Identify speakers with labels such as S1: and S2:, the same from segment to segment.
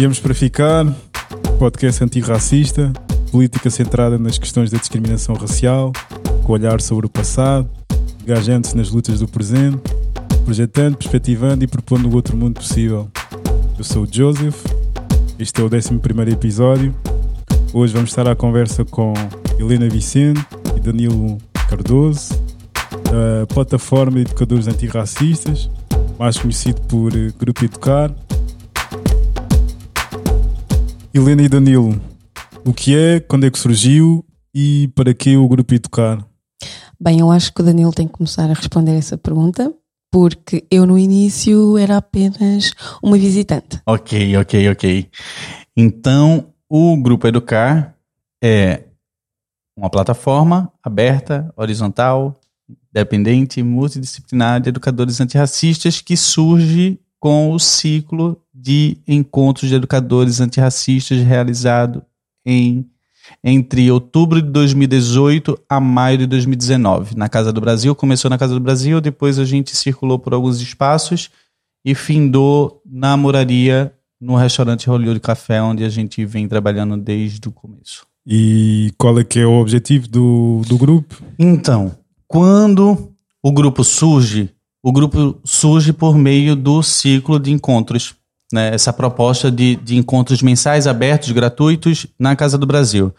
S1: Viemos para ficar, podcast antirracista, política centrada nas questões da discriminação racial, com olhar sobre o passado, engajando-se nas lutas do presente, projetando, perspectivando e propondo o outro mundo possível. Eu sou o Joseph, este é o 11 episódio. Hoje vamos estar à conversa com Helena Vicente e Danilo Cardoso, a plataforma de educadores antirracistas, mais conhecido por Grupo Educar. Helena e Danilo, o que é, quando é que surgiu e para que o Grupo Educar?
S2: Bem, eu acho que o Danilo tem que começar a responder essa pergunta, porque eu no início era apenas uma visitante.
S3: Ok, ok, ok. Então, o Grupo Educar é uma plataforma aberta, horizontal, dependente, multidisciplinar de educadores antirracistas que surge com o ciclo de encontros de educadores antirracistas realizado em entre outubro de 2018 a maio de 2019, na Casa do Brasil. Começou na Casa do Brasil, depois a gente circulou por alguns espaços e findou na moraria no restaurante Hollywood Café, onde a gente vem trabalhando desde o começo.
S1: E qual é que é o objetivo do, do grupo?
S3: Então, quando o grupo surge, o grupo surge por meio do ciclo de encontros. Né? Essa proposta de, de encontros mensais abertos, gratuitos, na Casa do Brasil.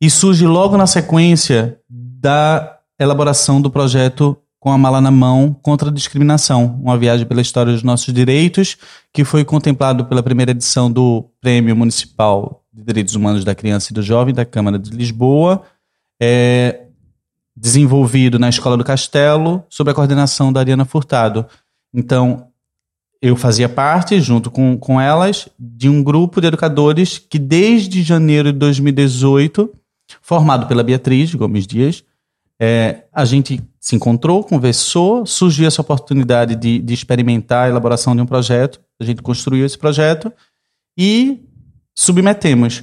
S3: E surge logo na sequência da elaboração do projeto com a mala na mão contra a discriminação, uma viagem pela história dos nossos direitos, que foi contemplado pela primeira edição do Prêmio Municipal de Direitos Humanos da Criança e do Jovem da Câmara de Lisboa. É, desenvolvido na Escola do Castelo, sob a coordenação da Ariana Furtado. Então, eu fazia parte, junto com, com elas, de um grupo de educadores que, desde janeiro de 2018, formado pela Beatriz Gomes Dias, é, a gente se encontrou, conversou, surgiu essa oportunidade de, de experimentar a elaboração de um projeto, a gente construiu esse projeto e submetemos.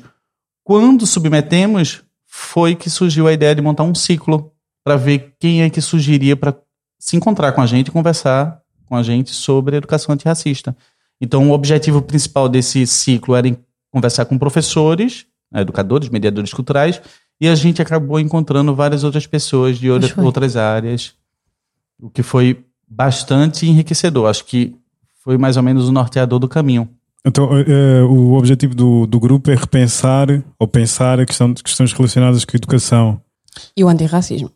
S3: Quando submetemos, foi que surgiu a ideia de montar um ciclo para ver quem é que surgiria para se encontrar com a gente e conversar com a gente sobre educação antirracista. Então, o objetivo principal desse ciclo era conversar com professores, né, educadores, mediadores culturais, e a gente acabou encontrando várias outras pessoas de outras áreas, o que foi bastante enriquecedor. Acho que foi mais ou menos o norteador do caminho.
S1: Então, uh, o objetivo do, do grupo é repensar ou pensar a questão de questões relacionadas com a educação.
S2: E o antirracismo.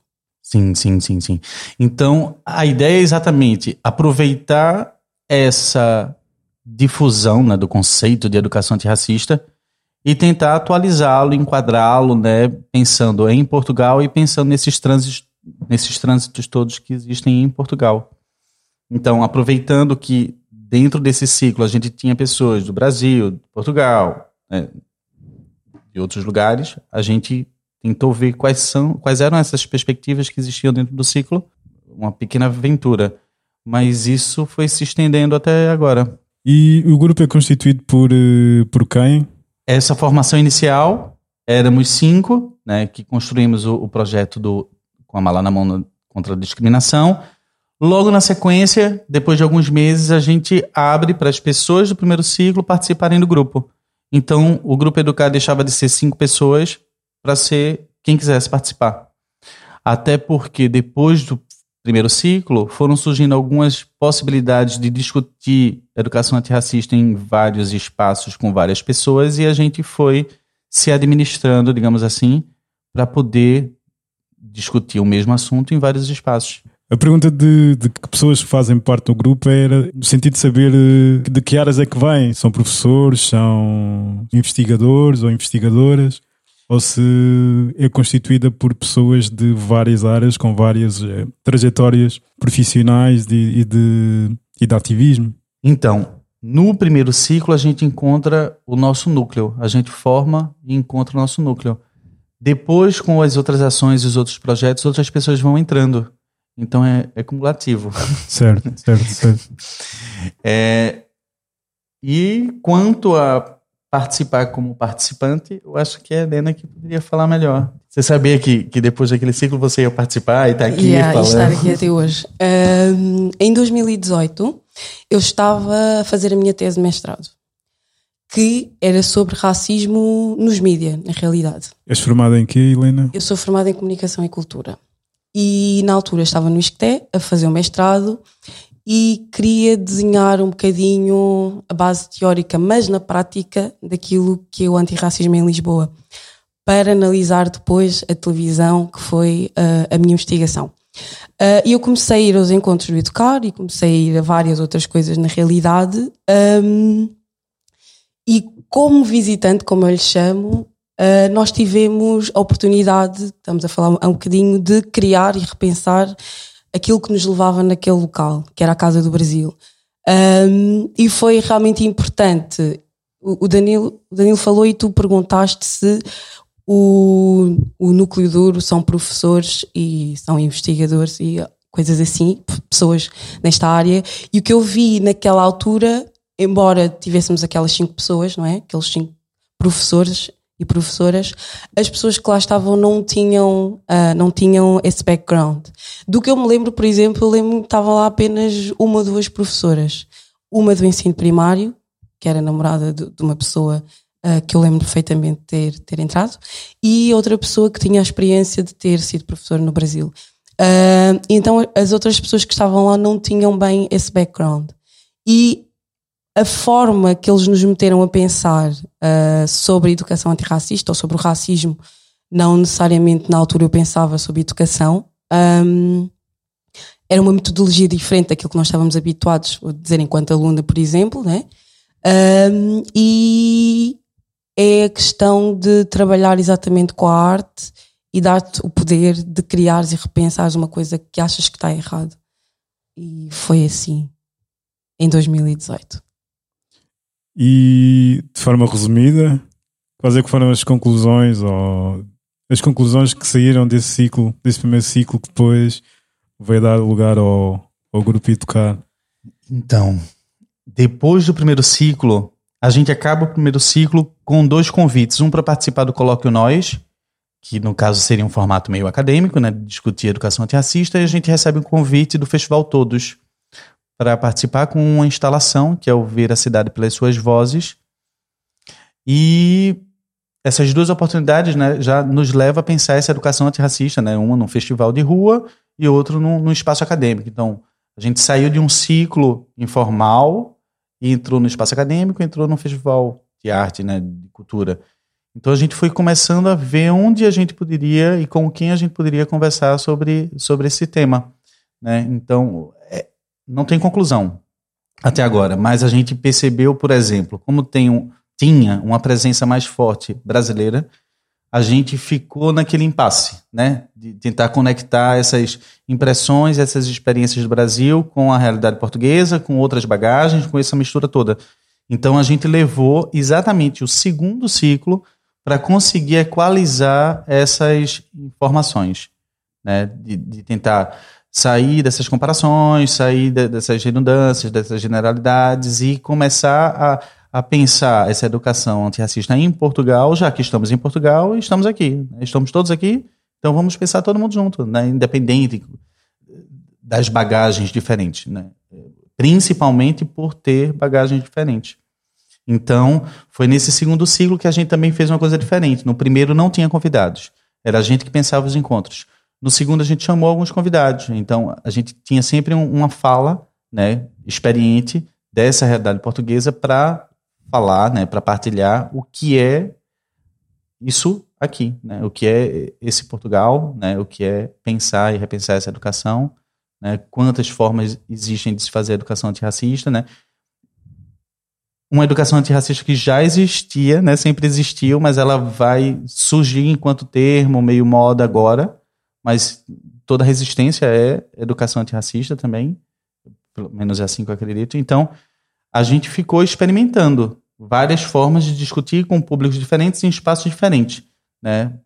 S3: Sim, sim, sim, sim. Então, a ideia é exatamente aproveitar essa difusão né, do conceito de educação antirracista e tentar atualizá-lo, enquadrá-lo, né, pensando em Portugal e pensando nesses trânsitos, nesses trânsitos todos que existem em Portugal. Então, aproveitando que dentro desse ciclo a gente tinha pessoas do Brasil, de Portugal, né, de outros lugares, a gente tentou ver quais são, quais eram essas perspectivas que existiam dentro do ciclo, uma pequena aventura. Mas isso foi se estendendo até agora.
S1: E o grupo é constituído por, eh, por quem?
S3: Essa formação inicial, éramos cinco, né, que construímos o, o projeto do com a mala na mão contra a discriminação. Logo na sequência, depois de alguns meses, a gente abre para as pessoas do primeiro ciclo participarem do grupo. Então, o grupo Educar deixava de ser cinco pessoas para ser quem quisesse participar. Até porque depois do primeiro ciclo foram surgindo algumas possibilidades de discutir educação antirracista em vários espaços com várias pessoas e a gente foi se administrando, digamos assim, para poder discutir o mesmo assunto em vários espaços.
S1: A pergunta de, de, que pessoas fazem parte do grupo era no sentido de saber eh, de que áreas é que vêm. São professores, são investigadores ou investigadoras? Ou se é constituída por pessoas de várias áreas, com várias é, trajetórias profissionais de, e, de, e de ativismo?
S3: Então, no primeiro ciclo a gente encontra o nosso núcleo, a gente forma e encontra o nosso núcleo. Depois, com as outras ações e os outros projetos, outras pessoas vão entrando. Então é, é cumulativo.
S1: Certo, certo, certo.
S3: É, e quanto a participar como participante, eu acho que é a Helena que poderia falar melhor. Você sabia que, que depois daquele ciclo você ia participar e está aqui
S2: yeah,
S3: falando?
S2: estar aqui até hoje. Um, em 2018, eu estava a fazer a minha tese de mestrado. que era sobre racismo nos mídias, na realidade.
S1: És formada em quê, Helena?
S2: Eu sou formada em Comunicação e Cultura. E na altura estava no ISCTE a fazer o mestrado e queria desenhar um bocadinho a base teórica, mas na prática, daquilo que é o antirracismo em Lisboa, para analisar depois a televisão, que foi uh, a minha investigação. Uh, e eu comecei a ir aos encontros do Educar e comecei a ir a várias outras coisas na realidade. Um, e como visitante, como eu lhe chamo, uh, nós tivemos a oportunidade, estamos a falar um bocadinho, de criar e repensar aquilo que nos levava naquele local, que era a Casa do Brasil. Um, e foi realmente importante. O, Danilo, o Danilo falou e tu perguntaste se o, o núcleo duro são professores e são investigadores e coisas assim, pessoas nesta área. E o que eu vi naquela altura, embora tivéssemos aquelas cinco pessoas, não é? Aqueles cinco professores e professoras, as pessoas que lá estavam não tinham, uh, não tinham esse background. Do que eu me lembro, por exemplo, eu lembro que estavam lá apenas uma ou duas professoras. Uma do ensino primário, que era namorada de, de uma pessoa uh, que eu lembro perfeitamente ter, ter entrado, e outra pessoa que tinha a experiência de ter sido professora no Brasil. Uh, então as outras pessoas que estavam lá não tinham bem esse background. E a forma que eles nos meteram a pensar uh, sobre a educação antirracista ou sobre o racismo, não necessariamente na altura eu pensava sobre educação, um, era uma metodologia diferente daquilo que nós estávamos habituados a dizer enquanto aluna, por exemplo, né? Um, e é a questão de trabalhar exatamente com a arte e dar-te o poder de criares e repensares uma coisa que achas que está errado. E foi assim em 2018.
S1: E de forma resumida, quais é que foram as conclusões ou as conclusões que saíram desse ciclo, desse primeiro ciclo que depois veio dar lugar ao, ao grupo Educar?
S3: Então, depois do primeiro ciclo, a gente acaba o primeiro ciclo com dois convites. Um para participar do Colóquio Nós, que no caso seria um formato meio acadêmico, né, discutir educação antirracista, e a gente recebe um convite do Festival Todos para participar com uma instalação, que é o Ver a Cidade pelas Suas Vozes. E essas duas oportunidades né, já nos levam a pensar essa educação antirracista, né, uma num festival de rua e outro num, num espaço acadêmico. Então, a gente saiu de um ciclo informal e entrou no espaço acadêmico, entrou no festival de arte, né, de cultura. Então a gente foi começando a ver onde a gente poderia e com quem a gente poderia conversar sobre, sobre esse tema, né? Então não tem conclusão até agora, mas a gente percebeu, por exemplo, como tem um, tinha uma presença mais forte brasileira, a gente ficou naquele impasse, né? De tentar conectar essas impressões, essas experiências do Brasil com a realidade portuguesa, com outras bagagens, com essa mistura toda. Então a gente levou exatamente o segundo ciclo para conseguir equalizar essas informações, né? De, de, tentar sair dessas comparações, sair de, dessas redundâncias, dessas generalidades e começar a a pensar essa educação antirracista em Portugal, já que estamos em Portugal e estamos aqui. Né? Estamos todos aqui, então vamos pensar todo mundo junto, né? independente das bagagens diferentes. Né? Principalmente por ter bagagens diferentes. Então, foi nesse segundo ciclo que a gente também fez uma coisa diferente. No primeiro não tinha convidados, era a gente que pensava os encontros. No segundo a gente chamou alguns convidados. Então, a gente tinha sempre uma fala, né, experiente dessa realidade portuguesa para falar, né, para partilhar o que é isso aqui, né, o que é esse Portugal, né, o que é pensar e repensar essa educação, né, quantas formas existem de se fazer educação antirracista, né, uma educação antirracista que já existia, né, sempre existiu, mas ela vai surgir enquanto termo, meio moda agora, mas toda resistência é educação antirracista também, pelo menos é assim que eu acredito. Então, a gente ficou experimentando várias formas de discutir com públicos diferentes em espaços diferentes, né?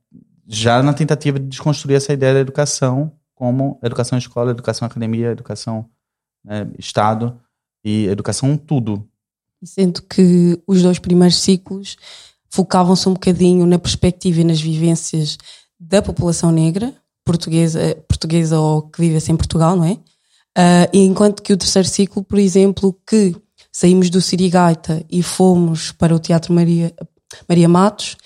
S3: Já na tentativa de desconstruir essa ideia da educação como educação escola, educação academia, educação né, Estado e educação tudo.
S2: Sendo que os dois primeiros ciclos focavam-se um bocadinho na perspectiva e nas vivências da população negra, portuguesa, portuguesa ou que vive em Portugal, não é? Uh, enquanto que o terceiro ciclo, por exemplo, que saímos do Sirigaita e fomos para o Teatro Maria, Maria Matos,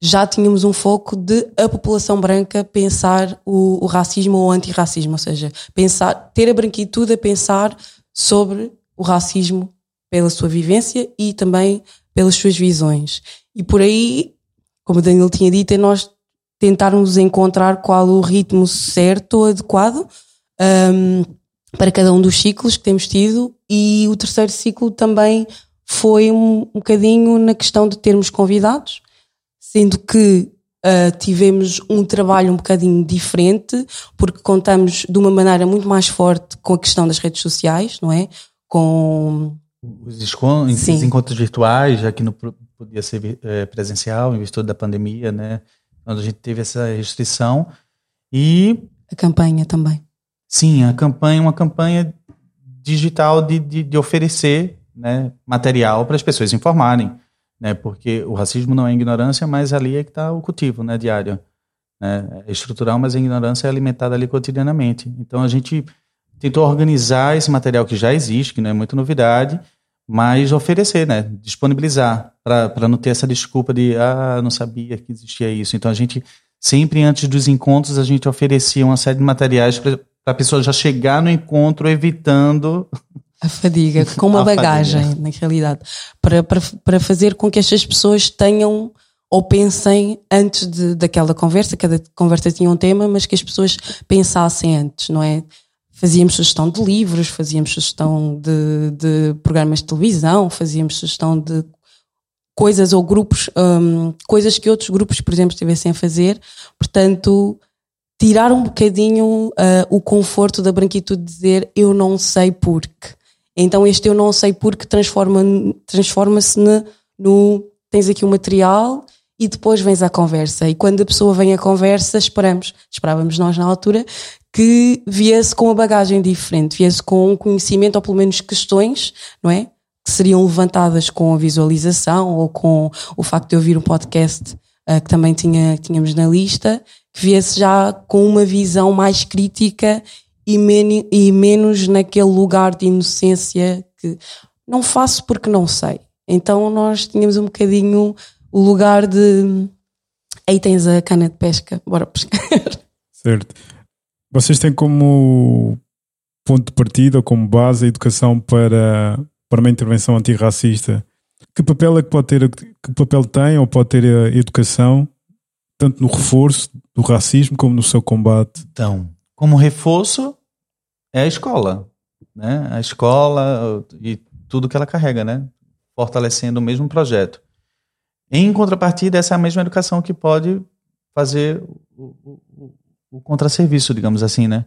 S2: já tínhamos um foco de a população branca pensar o, o racismo ou o antirracismo, ou seja, pensar, ter a branquitude a pensar sobre o racismo pela sua vivência e também pelas suas visões. E por aí, como o Danilo tinha dito, é nós tentarmos encontrar qual o ritmo certo ou adequado um, para cada um dos ciclos que temos tido. E o terceiro ciclo também foi um, um bocadinho na questão de termos convidados sendo que uh, tivemos um trabalho um bocadinho diferente, porque contamos de uma maneira muito mais forte com a questão das redes sociais, não é? Com
S3: os encontros, encontros virtuais, já que não podia ser é, presencial em virtude da pandemia, né? Quando a gente teve essa restrição e
S2: a campanha também.
S3: Sim, a campanha, uma campanha digital de, de, de oferecer né, material para as pessoas se informarem né? Porque o racismo não é ignorância, mas ali é que está o cultivo, né? Diário, né? É estrutural, mas a ignorância é alimentada ali cotidianamente. Então a gente tentou organizar esse material que já existe, que não é muita novidade, mas oferecer, né? Disponibilizar para não ter essa desculpa de ah, não sabia que existia isso. Então a gente sempre antes dos encontros a gente oferecia uma série de materiais para a pessoa já chegar no encontro evitando
S2: a fadiga, com uma bagagem, fadiga. na realidade, para, para, para fazer com que estas pessoas tenham ou pensem antes de, daquela conversa, cada conversa tinha um tema, mas que as pessoas pensassem antes, não é? Fazíamos sugestão de livros, fazíamos sugestão de, de programas de televisão, fazíamos sugestão de coisas ou grupos, um, coisas que outros grupos, por exemplo, estivessem a fazer. Portanto, tirar um bocadinho uh, o conforto da branquitude de dizer eu não sei porque. Então este eu não sei porque transforma-se transforma no, no tens aqui o material e depois vens à conversa. E quando a pessoa vem à conversa, esperamos, esperávamos nós na altura, que viesse com uma bagagem diferente, viesse com um conhecimento, ou pelo menos questões, não é? Que seriam levantadas com a visualização ou com o facto de ouvir um podcast uh, que também tinha, tínhamos na lista, que viesse já com uma visão mais crítica e, men e menos naquele lugar de inocência que não faço porque não sei. Então nós tínhamos um bocadinho o lugar de aí tens a cana de pesca, bora pescar.
S1: Certo. Vocês têm como ponto de partida ou como base a educação para, para uma intervenção antirracista. Que papel é que pode ter, que papel tem ou pode ter a educação, tanto no reforço do racismo como no seu combate?
S3: Então, como reforço é a escola, né? A escola e tudo que ela carrega, né? Fortalecendo o mesmo projeto. Em contrapartida, essa é a mesma educação que pode fazer o, o contrasserviço, digamos assim, né?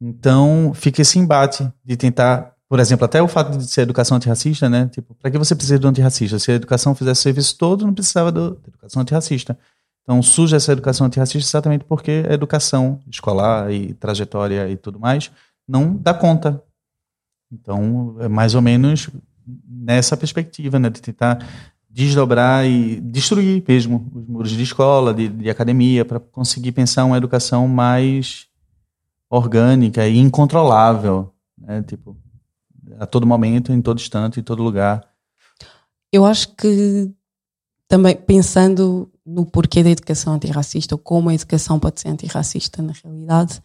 S3: Então, fica esse embate de tentar, por exemplo, até o fato de ser educação antirracista, né? Tipo, para que você precisa do antirracista? Se a educação fizesse o serviço todo, não precisava da educação antirracista. Então surge essa educação antirracista exatamente porque a educação escolar e trajetória e tudo mais não dá conta. Então é mais ou menos nessa perspectiva, né, de tentar desdobrar e destruir mesmo os muros de escola, de, de academia, para conseguir pensar uma educação mais orgânica e incontrolável, né, tipo a todo momento, em todo instante, em todo lugar.
S2: Eu acho que também pensando no porquê da educação antirracista ou como a educação pode ser antirracista na realidade,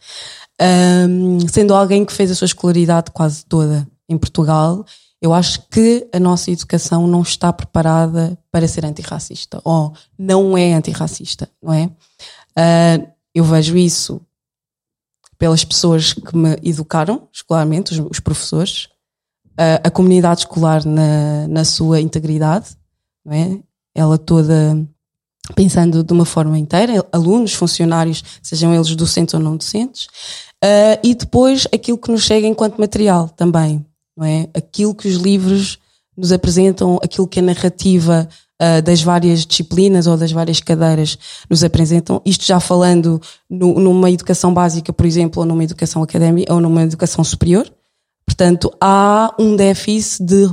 S2: um, sendo alguém que fez a sua escolaridade quase toda em Portugal, eu acho que a nossa educação não está preparada para ser antirracista ou não é antirracista, não é? Uh, eu vejo isso pelas pessoas que me educaram escolarmente, os, os professores, uh, a comunidade escolar na, na sua integridade, não é? ela toda pensando de uma forma inteira, alunos, funcionários, sejam eles docentes ou não docentes, uh, e depois aquilo que nos chega enquanto material também, não é? Aquilo que os livros nos apresentam, aquilo que a narrativa uh, das várias disciplinas ou das várias cadeiras nos apresentam, isto já falando no, numa educação básica, por exemplo, ou numa educação académica, ou numa educação superior. Portanto, há um déficit de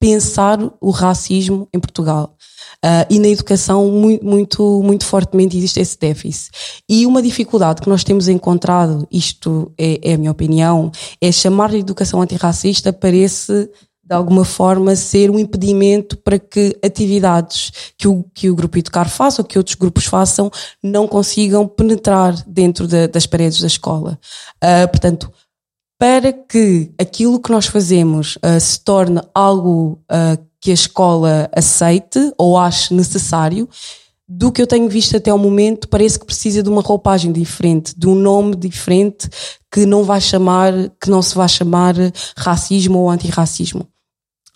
S2: pensar o racismo em Portugal. Uh, e na educação, muito, muito, muito fortemente existe esse déficit. E uma dificuldade que nós temos encontrado, isto é, é a minha opinião, é chamar de educação antirracista para esse de alguma forma ser um impedimento para que atividades que o, que o grupo Educar faça ou que outros grupos façam não consigam penetrar dentro de, das paredes da escola. Uh, portanto, para que aquilo que nós fazemos uh, se torne algo uh, que a escola aceite ou ache necessário, do que eu tenho visto até ao momento, parece que precisa de uma roupagem diferente, de um nome diferente que não vai chamar, que não se vai chamar racismo ou antirracismo.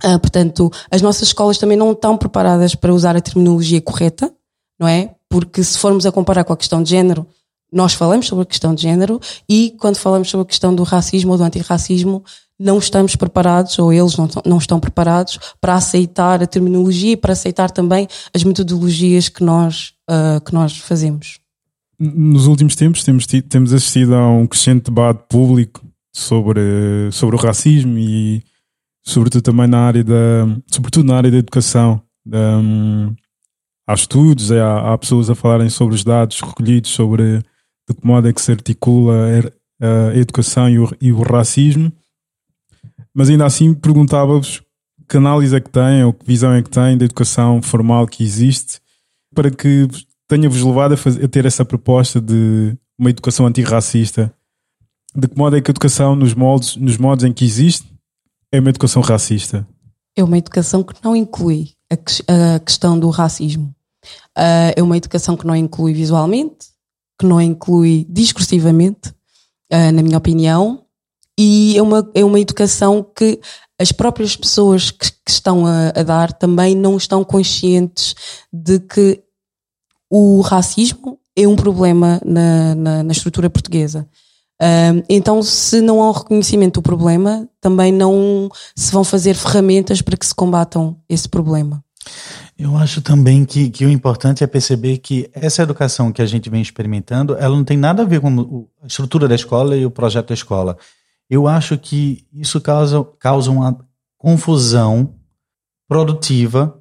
S2: Uh, portanto, as nossas escolas também não estão preparadas para usar a terminologia correta, não é? Porque se formos a comparar com a questão de género, nós falamos sobre a questão de género e quando falamos sobre a questão do racismo ou do antirracismo, não estamos preparados, ou eles não, não estão preparados, para aceitar a terminologia e para aceitar também as metodologias que nós, uh, que nós fazemos.
S1: Nos últimos tempos temos, temos assistido a um crescente debate público sobre, sobre o racismo e sobretudo também na área da, sobretudo na área da educação. Um, há estudos, há, há, pessoas a falarem sobre os dados recolhidos sobre de que modo é que se articula a, a educação e o, e o racismo mas ainda assim perguntava-vos que análise é que têm ou que visão é que têm da educação formal que existe para que tenha-vos levado a, fazer, a, ter essa proposta de uma educação antirracista. De que modo é que a educação, nos moldes, nos modos em que existe, é uma educação racista?
S2: É uma educação que não inclui a, a questão do racismo. Uh, é uma educação que não inclui visualmente, que não inclui discursivamente, uh, na minha opinião, e é uma, é uma educação que as próprias pessoas que, que estão a, a, dar também não estão conscientes de que o racismo é um problema na, na, na estrutura portuguesa. Um, então, se não há um reconhecimento do problema, também não se vão fazer ferramentas para que se combatam esse problema.
S3: Eu acho também que, que o importante é perceber que essa educação que a gente vem experimentando, ela não tem nada a ver com a estrutura da escola e o projeto da escola. Eu acho que isso causa, causa uma confusão produtiva,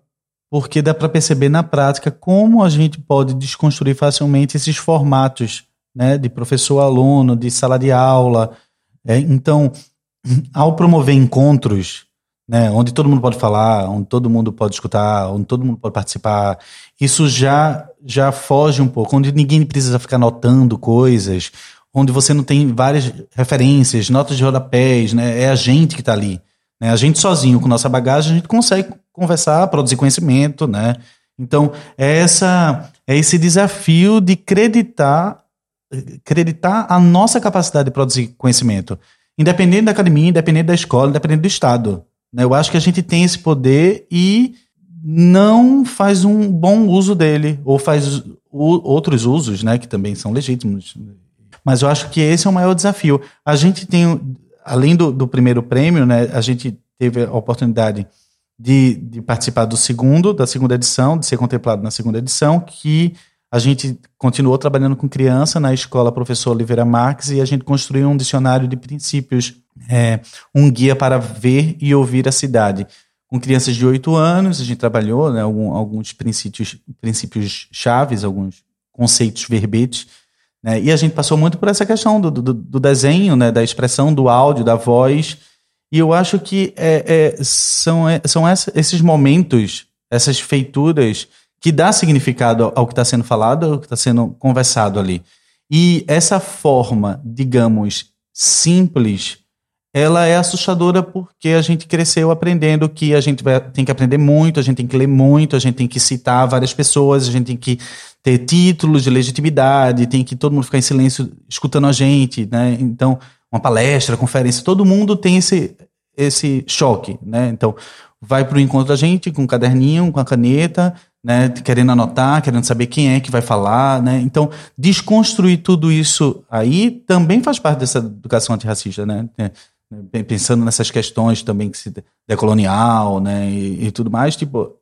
S3: porque dá para perceber na prática como a gente pode desconstruir facilmente esses formatos né, de professor-aluno, de sala de aula. É, então, ao promover encontros, né, onde todo mundo pode falar, onde todo mundo pode escutar, onde todo mundo pode participar, isso já, já foge um pouco, onde ninguém precisa ficar anotando coisas, onde você não tem várias referências, notas de rodapés, né? É a gente que está ali. Né? A gente sozinho, com nossa bagagem, a gente consegue conversar, produzir conhecimento, né? Então, é, essa, é esse desafio de acreditar, acreditar a nossa capacidade de produzir conhecimento. Independente da academia, independente da escola, independente do Estado. Né? Eu acho que a gente tem esse poder e não faz um bom uso dele, ou faz outros usos, né, que também são legítimos mas eu acho que esse é o maior desafio. A gente tem, além do, do primeiro prêmio, né, a gente teve a oportunidade de, de, participar do segundo, da segunda edição, de ser contemplado na segunda edição, que a gente continuou trabalhando com criança na escola Professor Oliveira Marques e a gente construiu um dicionário de princípios, é, um guia para ver e ouvir a cidade. Com crianças de 8 anos, a gente trabalhou né, alguns princípios, princípios chaves, alguns conceitos verbetes né? E a gente passou muito por essa questão do, do, do, desenho, né? da expressão, do áudio, da voz. E eu acho que é, é, são, é, são esses momentos, essas feituras, que dá significado ao que está sendo falado, ao que está sendo conversado ali. E essa forma, digamos, simples, ela é assustadora porque a gente cresceu aprendendo que a gente vai, tem que aprender muito, a gente tem que ler muito, a gente tem que citar várias pessoas, a gente tem que ter títulos de legitimidade, tem que todo mundo ficar em silêncio escutando a gente, né? Então, uma palestra, conferência, todo mundo tem esse, esse choque, né? Então, vai para o encontro da gente com um caderninho, com a caneta, né? Querendo anotar, querendo saber quem é que vai falar, né? Então, desconstruir tudo isso aí também faz parte dessa educação antirracista, né? É, pensando nessas questões também que se decolonial, né? E, e tudo mais, tipo,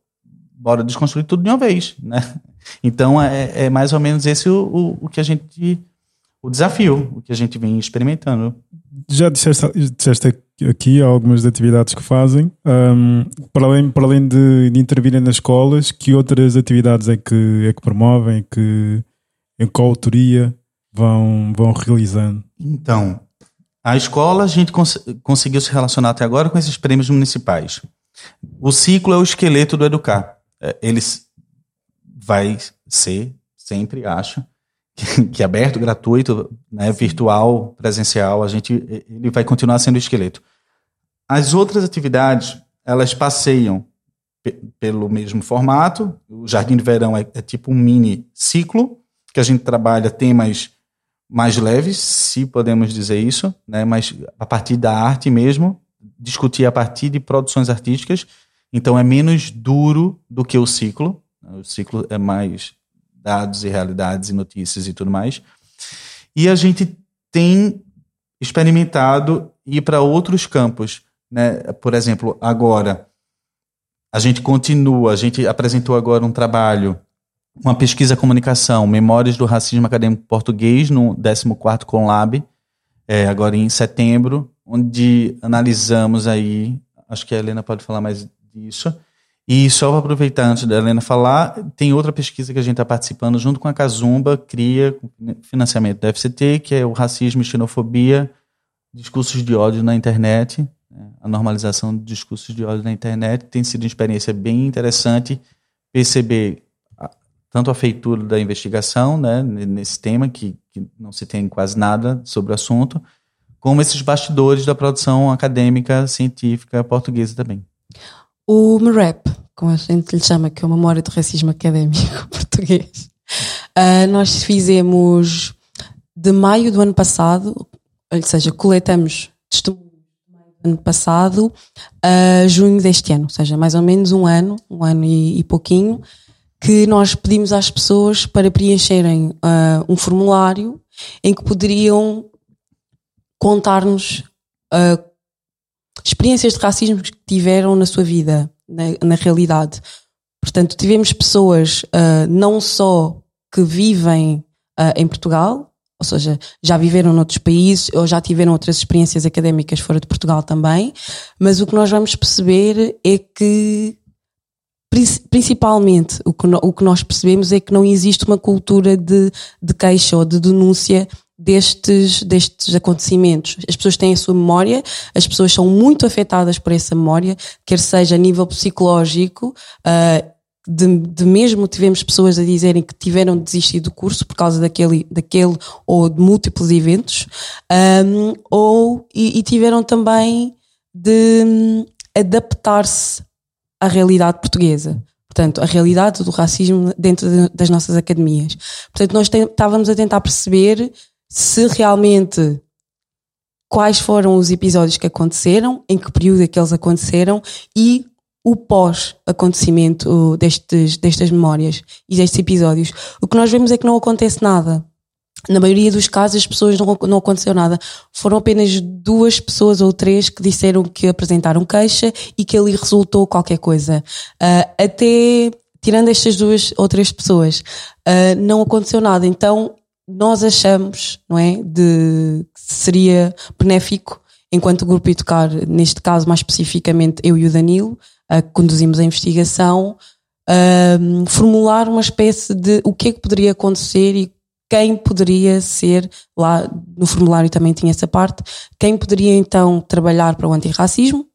S3: bora desconstruir tudo de uma vez, né? Então é, é mais ou menos esse o, o, o, que a gente. o desafio, o que a gente vem experimentando.
S1: Já disseste, disseste aqui algumas atividades que fazem. Um, para além, para além de, de intervirem nas escolas, que outras atividades é que, é que promovem, que, em qual autoria vão, vão realizando?
S3: Então, A escola, a gente cons conseguiu se relacionar até agora com esses prêmios municipais. O ciclo é o esqueleto do educar. É, ele vai ser, sempre acho, que é aberto, gratuito, né, virtual, presencial, a gente, ele vai continuar sendo o esqueleto. As outras atividades, elas passeiam pelo mesmo formato. O Jardim de Verão é, é, tipo um mini ciclo, que a gente trabalha temas mais leves, se podemos dizer isso, né? mas a partir da arte mesmo, discutir a partir de produções artísticas. Então é menos duro do que o ciclo. O ciclo é mais dados e realidades e notícias e tudo mais. E a gente tem experimentado ir para outros campos. Né? Por exemplo, agora a gente continua, a gente apresentou agora um trabalho, uma pesquisa comunicação, Memórias do Racismo Acadêmico Português, no 14º Conlab, é, agora em setembro, onde analisamos aí, acho que a Helena pode falar mais disso, e só para aproveitar antes da Helena falar, tem outra pesquisa que a gente está participando junto com a Casumba, cria financiamento da FCT, que é o racismo e xenofobia, discursos de ódio na internet, né? a normalização de discursos de ódio na internet. Tem sido uma experiência bem interessante perceber tanto a feitura da investigação, né, nesse tema, que, que não se tem quase nada sobre o assunto, como esses bastidores da produção acadêmica, científica portuguesa também.
S2: O MRAP, como a gente lhe chama, que é o Memória do Racismo Académico Português, uh, nós fizemos de maio do ano passado, ou seja, coletamos testemunhos do ano passado a junho deste ano, ou seja, mais ou menos um ano, um ano e, e pouquinho, que nós pedimos às pessoas para preencherem uh, um formulário em que poderiam contar-nos uh, experiências de racismo que tiveram na sua vida, na, na realidade. Portanto, tivemos pessoas uh, não só que vivem em Portugal, ou seja, já viveram noutros países ou já tiveram outras experiências académicas fora de Portugal também, mas o que nós vamos perceber é que principalmente o que, o que nós percebemos é que não existe uma cultura de, de queixa ou de denúncia destes, destes acontecimentos. As pessoas têm a sua memória, as pessoas são muito afetadas por essa memória, quer seja a nível psicológico, uh, de, de, mesmo tivemos pessoas a dizerem que tiveram de desistir do curso por causa daquele, daquele ou de múltiplos eventos, um, ou, e, e, tiveram também de um, adaptar-se à realidade portuguesa. Portanto, a realidade do racismo dentro de, das nossas academias. Portanto, nós estávamos a tentar perceber se realmente quais foram os episódios que aconteceram, em que período é que eles aconteceram e o pós-acontecimento destes, destas memórias e destes episódios. O que nós vemos é que não acontece nada. Na maioria dos casos, as pessoas não, não aconteceu nada. Foram apenas duas pessoas ou três que disseram que apresentaram queixa e que ali resultou qualquer coisa. Uh, até, tirando estas duas ou três pessoas, uh, não aconteceu nada. Então, nós achamos, não é, de que seria benéfico, enquanto grupo Educar, neste caso mais especificamente eu e o Danilo, uh, que conduzimos a investigação, formular uma espécie de o que é que poderia acontecer e quem poderia ser, lá no formulário também tinha essa parte, quem poderia então trabalhar para o antirracismo,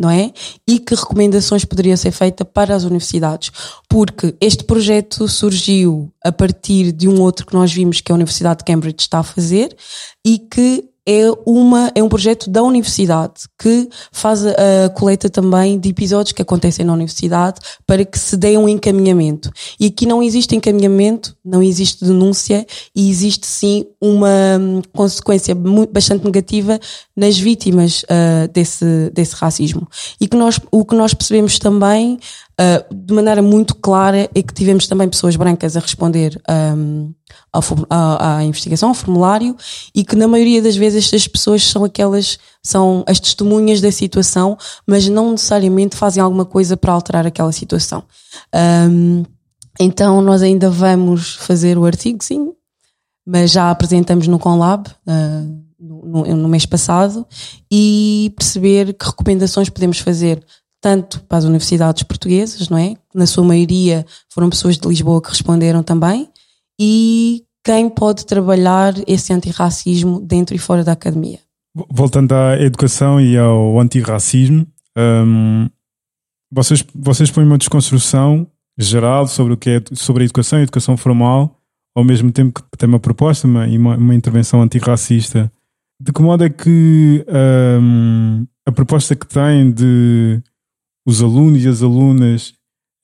S2: não é? E que recomendações poderia ser feita para as universidades? Porque este projeto surgiu a partir de um outro que nós vimos que a Universidade de Cambridge está a fazer e que é, uma, é um projeto da universidade que faz a, coleta também de episódios que acontecem na universidade para que se dê um encaminhamento. E aqui não existe encaminhamento, não existe denúncia e existe sim uma hum, consequência muito, bastante negativa nas vítimas uh, desse, desse racismo. E que nós, o que nós percebemos também uh, de maneira muito clara é que tivemos também pessoas brancas a responder um, à, à, investigação, ao formulário, e que na maioria das vezes estas pessoas são aquelas, são as testemunhas da situação, mas não necessariamente fazem alguma coisa para alterar aquela situação. Um, então nós ainda vamos fazer o artigo, sim, mas já apresentamos no Conlab. Uh, no, no, mês passado e perceber que recomendações podemos fazer tanto para as universidades portuguesas, não é? Na sua maioria foram pessoas de Lisboa que responderam também, e quem pode trabalhar esse antirracismo dentro e fora da academia.
S1: voltando à educação e ao antirracismo, um, vocês, vocês põem uma desconstrução geral sobre o que é sobre a educação e educação formal, ao mesmo tempo que tem uma proposta uma, uma, uma intervenção antirracista. De que modo é que um, a proposta que tem de os alunos e as alunas,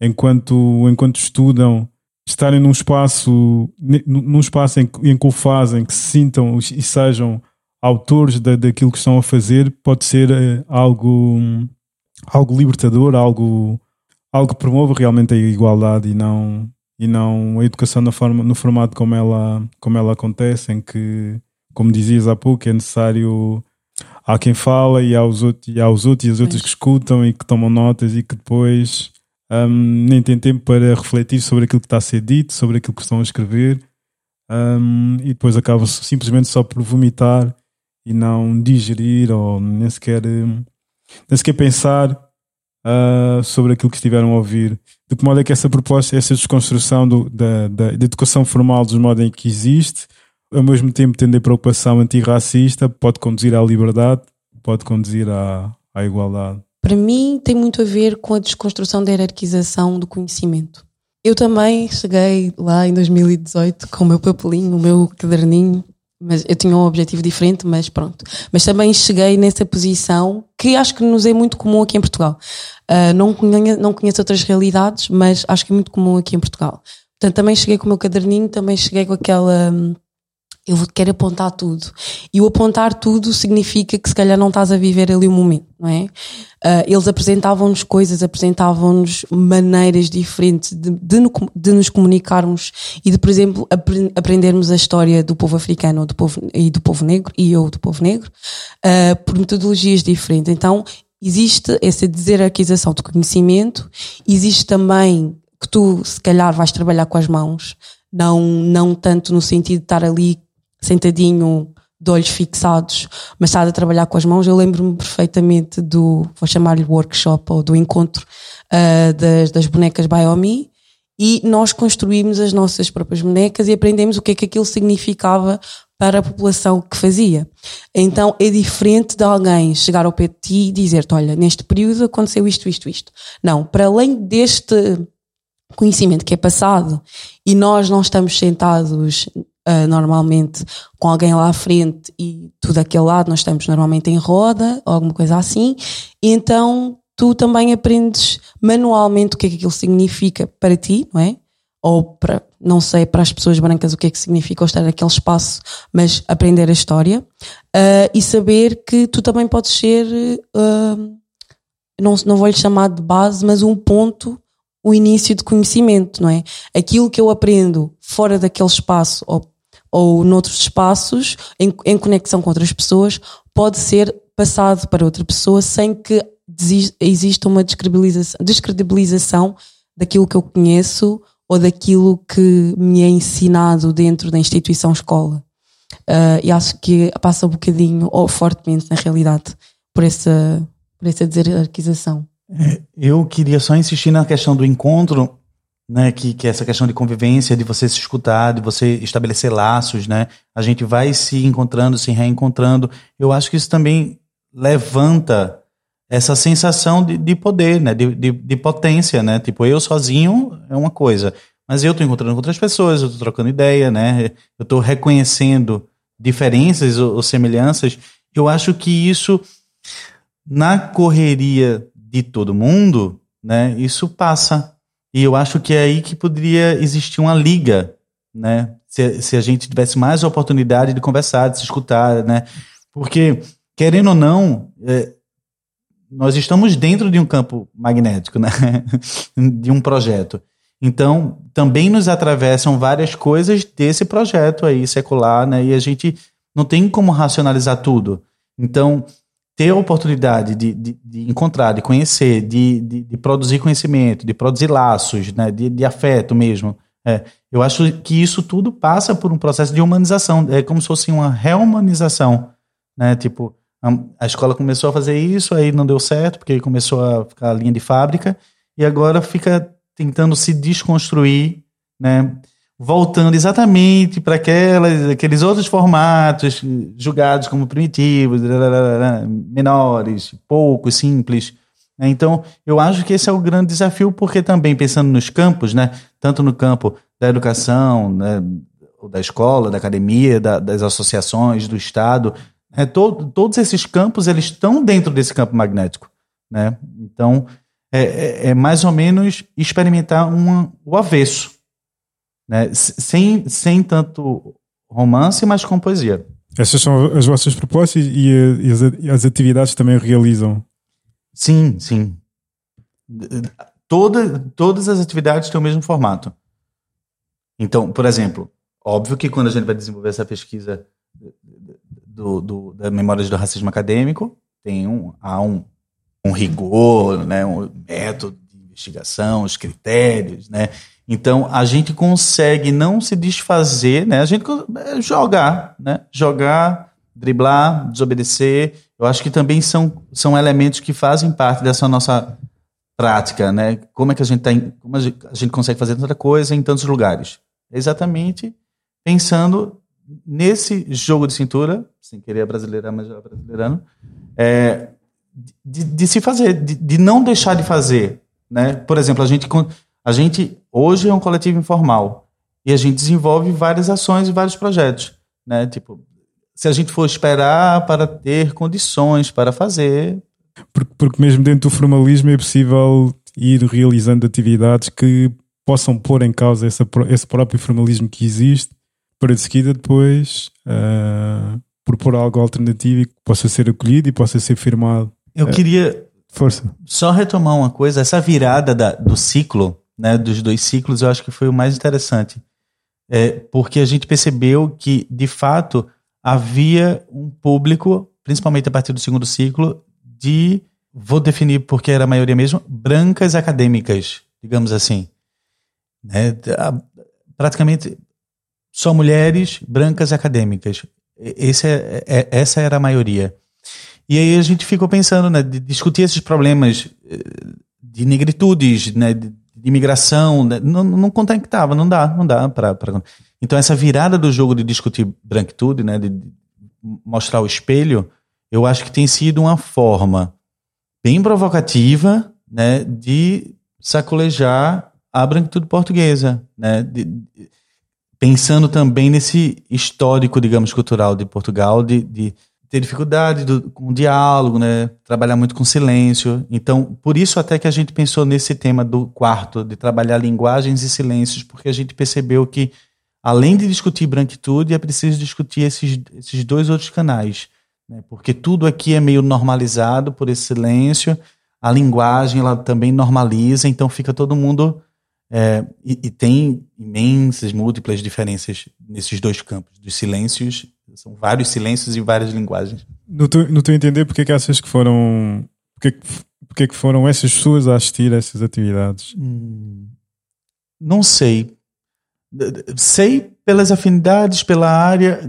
S1: enquanto, enquanto estudam, estarem num espaço, num espaço em, em que o fazem, que se sintam e sejam autores da, daquilo que estão a fazer, pode ser eh, algo, algo libertador, algo, algo que promove realmente a igualdade e não, e não a educação na forma, no formato como ela, como ela acontece, em que, como dizias há pouco, é necessário há quem fala e há os outros e, há os outros, e os outros que escutam e que tomam notas e que depois um, nem têm tempo para refletir sobre aquilo que está a ser dito, sobre aquilo que estão a escrever um, e depois acabam simplesmente só por vomitar e não digerir ou nem sequer, nem sequer pensar uh, sobre aquilo que estiveram a ouvir. De que modo é que essa proposta, essa desconstrução do, da, da, da educação formal dos modos em que existe ao mesmo tempo tendo a preocupação antirracista, pode conduzir à liberdade, pode conduzir à, à igualdade.
S2: Para mim, tem muito a ver com a desconstrução da hierarquização do conhecimento. Eu também cheguei lá em 2018 com o meu papelinho, o meu caderninho, mas eu tinha um objetivo diferente, mas pronto. Mas também cheguei nessa posição que acho que nos é muito comum aqui em Portugal. Uh, não, conheço, não conheço outras realidades, mas acho que é muito comum aqui em Portugal. Portanto, também cheguei com o meu caderninho, também cheguei com aquela. Eu quero apontar tudo. E o apontar tudo significa que se calhar não estás a viver ali o momento, não é? Uh, eles apresentavam-nos coisas, apresentavam-nos maneiras diferentes de, de, de, nos comunicarmos e de, por exemplo, apre aprendermos a história do povo africano do povo, e do povo negro, e eu do povo negro, uh, por metodologias diferentes. Então, existe essa deserarquização do conhecimento, existe também que tu, se calhar, vais trabalhar com as mãos, não, não tanto no sentido de estar ali sentadinho, de olhos fixados, mas estás a trabalhar com as mãos. Eu lembro-me perfeitamente do, vou chamar-lhe workshop ou do encontro uh, das, das bonecas Biomi e nós construímos as nossas próprias bonecas e aprendemos o que é que aquilo significava para a população que fazia. Então é diferente de alguém chegar ao pé de ti e dizer-te: Olha, neste período aconteceu isto, isto, isto. Não, para além deste conhecimento que é passado e nós não estamos sentados uh, normalmente com alguém lá à frente e tu daquele lado, nós estamos normalmente em roda ou alguma coisa assim, e então tu também aprendes manualmente o que é que aquilo significa para ti, não é? Ou para, não sei, para as pessoas brancas o que é que significa estar naquele espaço, mas aprender a história uh, e saber que tu também podes ser, uh, não, não vou lhe chamar de base, mas um ponto o início de conhecimento, não é? Aquilo que eu aprendo fora daquele espaço ou ou noutros espaços, em, em conexão com outras pessoas, pode ser passado para outra pessoa sem que exista uma descredibilização, descredibilização daquilo que eu conheço ou daquilo que me é ensinado dentro da instituição escola. Uh, e acho que passa um bocadinho, ou fortemente na realidade, por essa, por essa deserarquização.
S3: É, eu queria só insistir na questão do encontro, né, que, que é essa questão de convivência, de você se escutar, de você estabelecer laços, né? A gente vai se encontrando, se reencontrando. Eu acho que isso também levanta essa sensação de, de poder, né? De, de, de, potência, né? Tipo, eu sozinho é uma coisa, mas eu estou encontrando com outras pessoas, eu estou trocando ideia, né? Eu estou reconhecendo diferenças ou, ou semelhanças. Eu acho que isso, na correria de todo mundo, né? Isso passa e eu acho que é aí que poderia existir uma liga, né? Se, se a gente tivesse mais oportunidade de conversar, de se escutar, né? Porque, querendo ou não, é, nós estamos dentro de um campo magnético, né? de um projeto. Então, também nos atravessam várias coisas desse projeto aí secular, né? E a gente não tem como racionalizar tudo. Então, ter a oportunidade de, de, de encontrar, de conhecer, de, de, de, produzir conhecimento, de produzir laços, né, de, de afeto mesmo. É, eu acho que isso tudo passa por um processo de humanização, é como se fosse uma reumanização, né? Tipo, a, escola começou a fazer isso, aí não deu certo, porque começou a ficar a linha de fábrica, e agora fica tentando se desconstruir, né? Voltando exatamente para aqueles outros formatos julgados como primitivos, menores, poucos, simples. Né? Então, eu acho que esse é o grande desafio, porque também pensando nos campos, né, tanto no campo da educação, né, da escola, da academia, da, das associações, do Estado, né, to, todos esses campos eles estão dentro desse campo magnético. Né? Então, é, é, é mais ou menos experimentar uma, o avesso né? sem, sem tanto romance, mas com poesia.
S1: Essas são as vossas propostas e, e, as, e as, atividades também realizam?
S3: Sim, sim. Toda, todas as atividades têm o mesmo formato. Então, por exemplo, óbvio que quando a gente vai desenvolver essa pesquisa do, do, da Memórias do Racismo Acadêmico, tem um, há um, um rigor, né, um método de investigação, os critérios, né? Então a gente consegue não se desfazer, né? A gente é, jogar, né? Jogar, driblar, desobedecer. Eu acho que também são, são elementos que fazem parte dessa nossa prática, né? Como é que a gente tá em, como a gente, a consegue fazer tanta coisa em tantos lugares? Exatamente pensando nesse jogo de cintura, sem querer brasileirar, mas já brasileirando, é, de, de, se fazer, de, de não deixar de fazer, né? Por exemplo, a gente a gente hoje é um coletivo informal e a gente desenvolve várias ações e vários projetos, né? Tipo, se a gente for esperar para ter condições para fazer,
S1: porque, porque mesmo dentro do formalismo é possível ir realizando atividades que possam pôr em causa essa, esse próprio formalismo que existe para de seguida depois uh, propor algo alternativo e que possa ser acolhido e possa ser firmado.
S3: Eu uh, queria
S1: força.
S3: só retomar uma coisa, essa virada da, do ciclo né, dos dois ciclos, eu acho que foi o mais interessante. É, porque a gente percebeu que, de fato, havia um público, principalmente a partir do segundo ciclo, de, vou definir porque era a maioria mesmo, brancas acadêmicas, digamos assim. Né? Praticamente só mulheres brancas acadêmicas. Esse é, é, essa era a maioria. E aí a gente ficou pensando, né, de discutir esses problemas eh, de negritudes, né, de imigração, né? não, não contactava, não dá, não dá para. Então, essa virada do jogo de discutir branquitude, né, de mostrar o espelho, eu acho que tem sido uma forma bem provocativa né, de sacolejar a branquitude portuguesa, né, de, pensando também nesse histórico, digamos, cultural de Portugal, de, de ter dificuldade do, com o diálogo, né? Trabalhar muito com silêncio. Então, por isso até que a gente pensou nesse tema do quarto, de trabalhar linguagens e silêncios, porque a gente percebeu que, além de discutir branquitude, é preciso discutir esses, esses dois outros canais. Né? Porque tudo aqui é meio normalizado por esse silêncio, a linguagem ela também normaliza, então fica todo mundo... É, e, e tem imensas, múltiplas diferenças nesses dois campos, dos silêncios são vários silêncios e várias linguagens.
S1: No teu, no teu entender, porque é que achas que foram. Porque, porque é que foram essas pessoas a assistir a essas atividades? Hum,
S3: não sei. Sei pelas afinidades, pela área.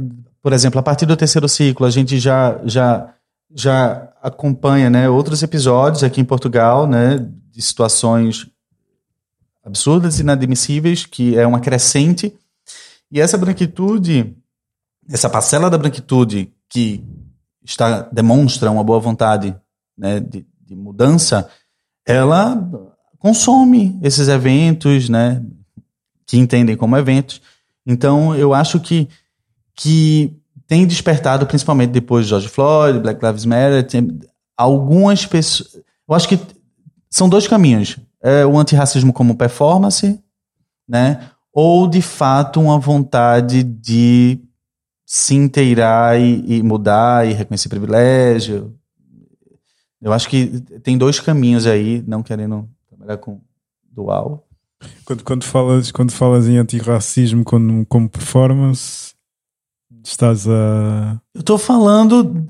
S3: Por exemplo, a partir do terceiro ciclo, a gente já, já, já acompanha né, outros episódios aqui em Portugal, né, de situações absurdas e inadmissíveis, que é uma crescente. E essa branquitude essa parcela da branquitude que está demonstra uma boa vontade né, de, de mudança, ela consome esses eventos, né, que entendem como eventos. Então, eu acho que, que tem despertado, principalmente depois de George Floyd, Black Lives Matter, algumas pessoas. Eu acho que são dois caminhos: é o antirracismo como performance, né? Ou de fato uma vontade de se inteirar e, e mudar e reconhecer privilégio. Eu acho que tem dois caminhos aí, não querendo trabalhar com dual.
S1: Quando, quando, falas, quando falas em antirracismo como, como performance, estás a.
S3: Eu estou falando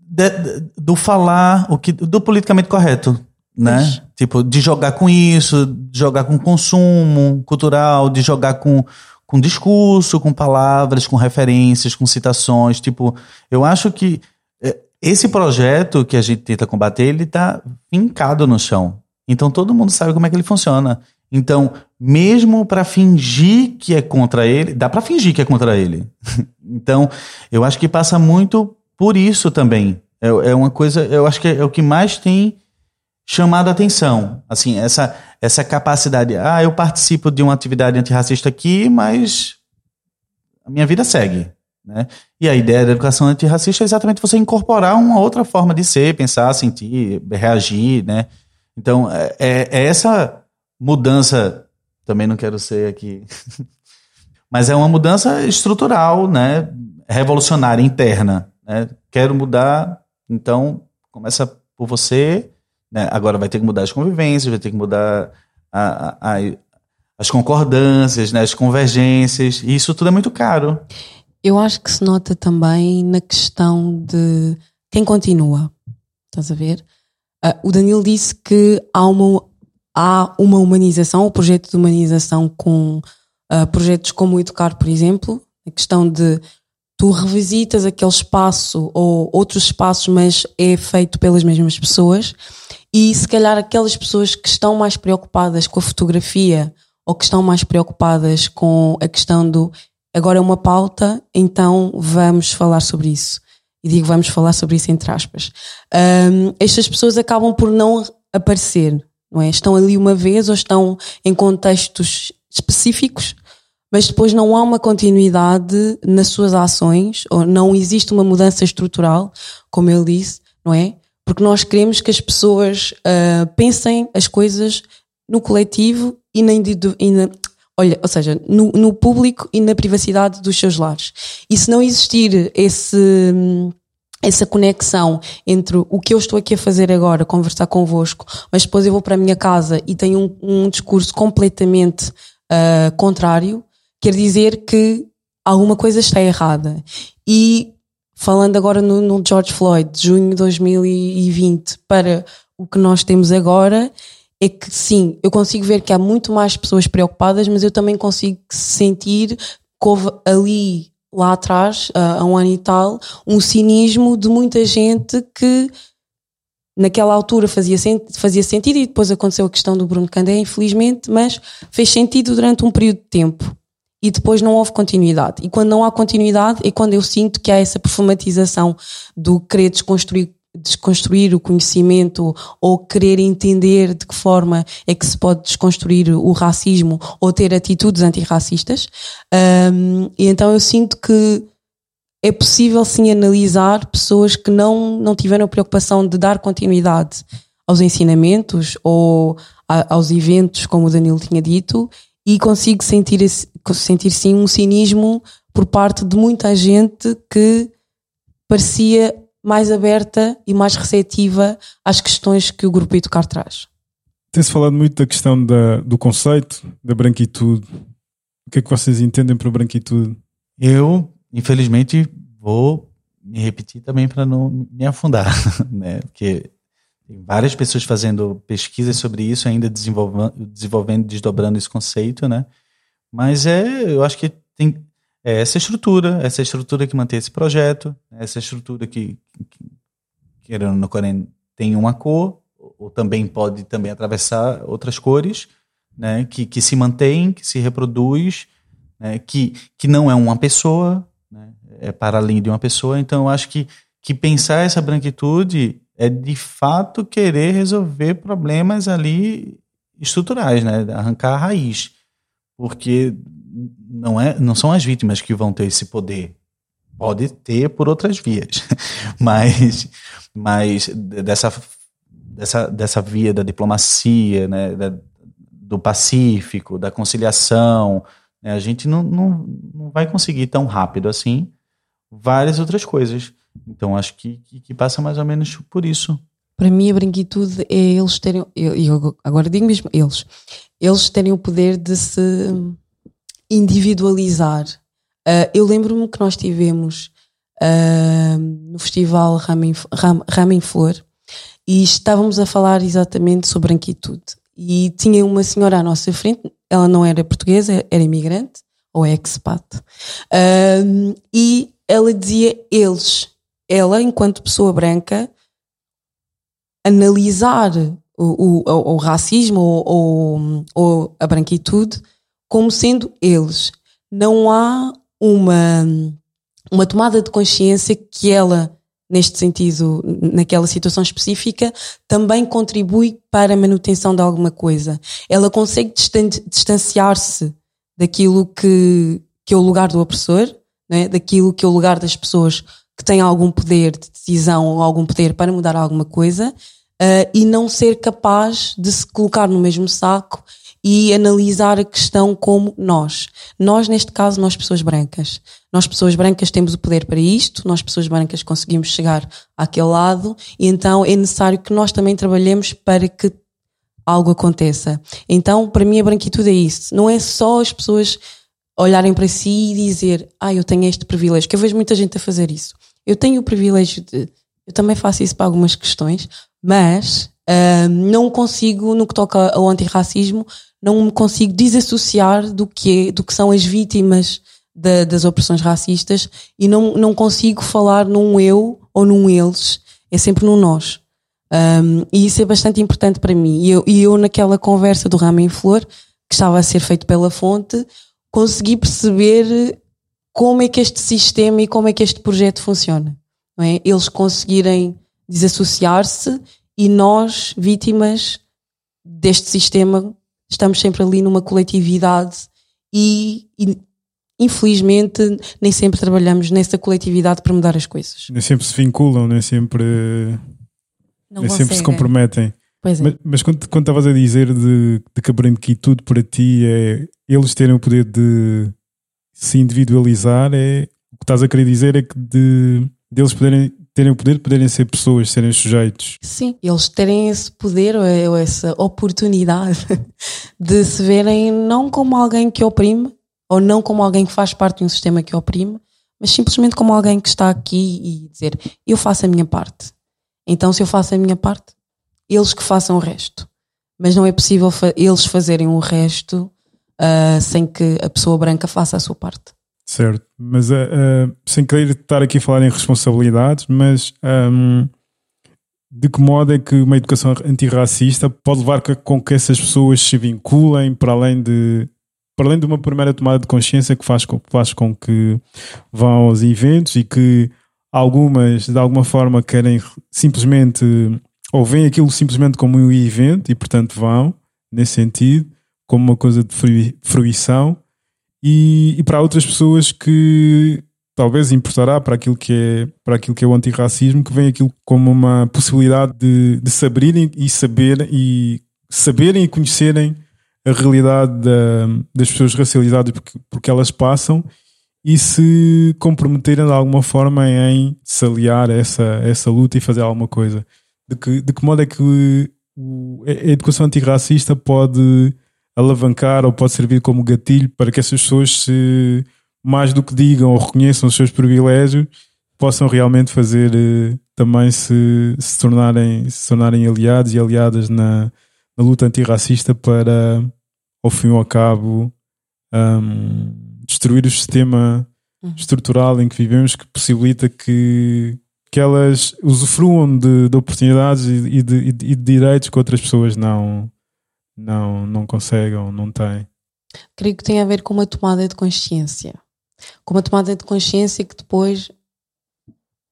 S3: de, de, do falar, o que, do politicamente correto. Né? Ixi. Tipo, de jogar com isso, de jogar com consumo cultural, de jogar com, com discurso, com palavras, com referências, com citações. Tipo, eu acho que é, esse projeto que a gente tenta combater, ele está fincado no chão. Então todo mundo sabe como é que ele funciona. Então, mesmo para fingir que é contra ele, dá para fingir que é contra ele. então, eu acho que passa muito por isso também. É, é uma coisa, eu acho que é, é o que mais tem chamado a atenção. Assim, essa, essa capacidade. Ah, eu participo de uma atividade antirracista aqui, mas a minha vida segue. Né? E a ideia da educação antirracista é exatamente você incorporar uma outra forma de ser, pensar, sentir, reagir. Né? Então, é, é, é essa mudança. Também não quero ser aqui. mas é uma mudança estrutural, né? revolucionária, interna. Né? Quero mudar, então começa por você né? Agora vai ter que mudar as convivências, vai ter que mudar a, a, a, as concordâncias, né? as convergências, e isso tudo é muito caro.
S2: Eu acho que se nota também na questão de quem continua. Estás a ver? Uh, o Danilo disse que há uma, há uma humanização, o um projeto de humanização com uh, projetos como o Educar, por exemplo, a questão de tu revisitas aquele espaço ou outros espaços, mas é feito pelas mesmas pessoas e se calhar aquelas pessoas que estão mais preocupadas com a fotografia ou que estão mais preocupadas com a questão do agora é uma pauta, então vamos falar sobre isso. E digo vamos falar sobre isso entre aspas. Um, estas pessoas acabam por não aparecer, não é? Estão ali uma vez ou estão em contextos específicos, mas depois não há uma continuidade nas suas ações, ou não existe uma mudança estrutural, como ele disse, não é? Porque nós queremos que as pessoas uh, pensem as coisas no coletivo e na, e na olha, ou seja, no, no, público e na privacidade dos seus lares. E se não existir esse, essa conexão entre o que eu estou aqui a fazer agora, conversar convosco, mas depois eu vou para a minha casa e tenho um, um discurso completamente uh, contrário, quer dizer que alguma coisa está errada. E falando agora no, no George Floyd, de junho de 2020, para o que nós temos agora, é que sim, eu consigo ver que há muito mais pessoas preocupadas, mas eu também consigo sentir que houve ali, lá atrás, há um ano e tal, um cinismo de muita gente que naquela altura fazia, fazia sentido e depois aconteceu a questão do Bruno Candé, infelizmente, mas fez sentido durante um período de tempo e depois não houve continuidade. E quando não há continuidade é quando eu sinto que há essa perfumatização do querer desconstruir, desconstruir o conhecimento ou querer entender de que forma é que se pode desconstruir o racismo ou ter atitudes antirracistas. Um, e então eu sinto que é possível sim analisar pessoas que não, não tiveram a preocupação de dar continuidade aos ensinamentos ou a, aos eventos, como o Danilo tinha dito, e consigo sentir, esse, sentir sim um cinismo por parte de muita gente que parecia mais aberta e mais receptiva às questões que o Grupo Educar traz.
S1: Tem-se falado muito da questão da, do conceito da branquitude. O que é que vocês entendem por branquitude?
S3: Eu, infelizmente, vou me repetir também para não me afundar, né? Porque tem várias pessoas fazendo pesquisas sobre isso, ainda desenvolvendo, desenvolvendo, desdobrando esse conceito, né? Mas é, eu acho que tem é essa estrutura, essa estrutura que mantém esse projeto, essa estrutura que, que querendo no Corém, tem uma cor, ou também pode também atravessar outras cores, né? Que, que se mantém, que se reproduz, né? que, que não é uma pessoa, né? é para além de uma pessoa. Então, eu acho que, que pensar essa branquitude é de fato querer resolver problemas ali estruturais, né? Arrancar a raiz. Porque não, é, não são as vítimas que vão ter esse poder. Pode ter por outras vias. mas, mas dessa, dessa, dessa via da diplomacia, né? Da, do pacífico, da conciliação, né? a gente não, não, não vai conseguir tão rápido assim várias outras coisas. Então acho que, que, que passa mais ou menos por isso.
S2: Para mim, a branquitude é eles terem, e eu agora digo mesmo, eles, eles terem o poder de se individualizar. Uh, eu lembro-me que nós tivemos uh, no festival Ramen, Ram, Ramen Flor e estávamos a falar exatamente sobre branquitude. E tinha uma senhora à nossa frente, ela não era portuguesa, era imigrante ou expat, uh, e ela dizia eles ela, enquanto pessoa branca, analisar o, o, o racismo ou, ou, a branquitude como sendo eles. Não há uma, uma tomada de consciência que ela, neste sentido, naquela situação específica, também contribui para a manutenção de alguma coisa. Ela consegue distanciar-se daquilo que, que é o lugar do opressor, né? daquilo que é o lugar das pessoas que têm algum poder de decisão ou algum poder para mudar alguma coisa uh, e não ser capaz de se colocar no mesmo saco e analisar a questão como nós. Nós, neste caso, nós pessoas brancas. Nós pessoas brancas temos o poder para isto, nós pessoas brancas conseguimos chegar àquele lado e então é necessário que nós também trabalhemos para que algo aconteça. Então, para mim a branquitude é isso. Não é só as pessoas olharem para si e dizer, ah, eu tenho este privilégio, que eu vejo muita gente a fazer isso. Eu tenho o privilégio de, eu também faço isso para algumas questões, mas uh, não consigo, no que toca ao antirracismo, não me consigo desassociar do que, é, do que são as vítimas das opressões racistas e não, não consigo falar num eu ou num eles, é sempre num nós. Um, e isso é bastante importante para mim. E eu, e eu naquela conversa do Ramo em Flor, que estava a ser feito pela fonte, consegui perceber como é que este sistema e como é que este projeto funciona. Não é? Eles conseguirem desassociar-se e nós, vítimas deste sistema, estamos sempre ali numa coletividade e, e infelizmente nem sempre trabalhamos nessa coletividade para mudar as coisas.
S1: Nem sempre se vinculam, nem sempre,
S2: Não
S1: nem sempre se comprometem.
S2: É.
S1: Mas, mas quando quando estavas a dizer de, de que a branquitude para ti é eles terem o poder de se individualizar, é o que estás a querer dizer é que de, deles poderem terem o poder de poderem ser pessoas, serem sujeitos.
S2: Sim, eles terem esse poder ou essa oportunidade de se verem não como alguém que oprime ou não como alguém que faz parte de um sistema que oprime, mas simplesmente como alguém que está aqui e dizer eu faço a minha parte. Então, se eu faço a minha parte, eles que façam o resto. Mas não é possível fa eles fazerem o resto uh, sem que a pessoa branca faça a sua parte.
S1: Certo, mas uh, uh, sem querer estar aqui a falar em responsabilidades, mas um, de que modo é que uma educação antirracista pode levar com que essas pessoas se vinculem para além de para além de uma primeira tomada de consciência que faz com, faz com que vão aos eventos e que algumas de alguma forma querem simplesmente ou veem aquilo simplesmente como um evento e portanto vão nesse sentido como uma coisa de fruição e, e, para outras pessoas que talvez importará para aquilo que é para aquilo que é o antirracismo que vem aquilo como uma possibilidade de, de saberem e saber e saberem e conhecerem a realidade da, das pessoas racializadas porque, porque elas passam e se comprometerem de alguma forma em se aliar a essa, a essa luta e fazer alguma coisa. De que, de que modo é que a educação antirracista pode alavancar ou pode servir como gatilho para que essas pessoas se, mais do que digam ou reconheçam os seus privilégios, possam realmente fazer eh, também se, se, tornarem, se tornarem aliados e aliadas na, na luta antirracista para, ao fim e ao cabo, um, destruir o sistema uhum. estrutural em que vivemos que possibilita que, que elas usufruam de, de oportunidades e de, e de, direitos que outras pessoas não, não, não conseguem não têm.
S2: Creio que tem a ver com uma tomada de consciência. Com uma tomada de consciência que depois,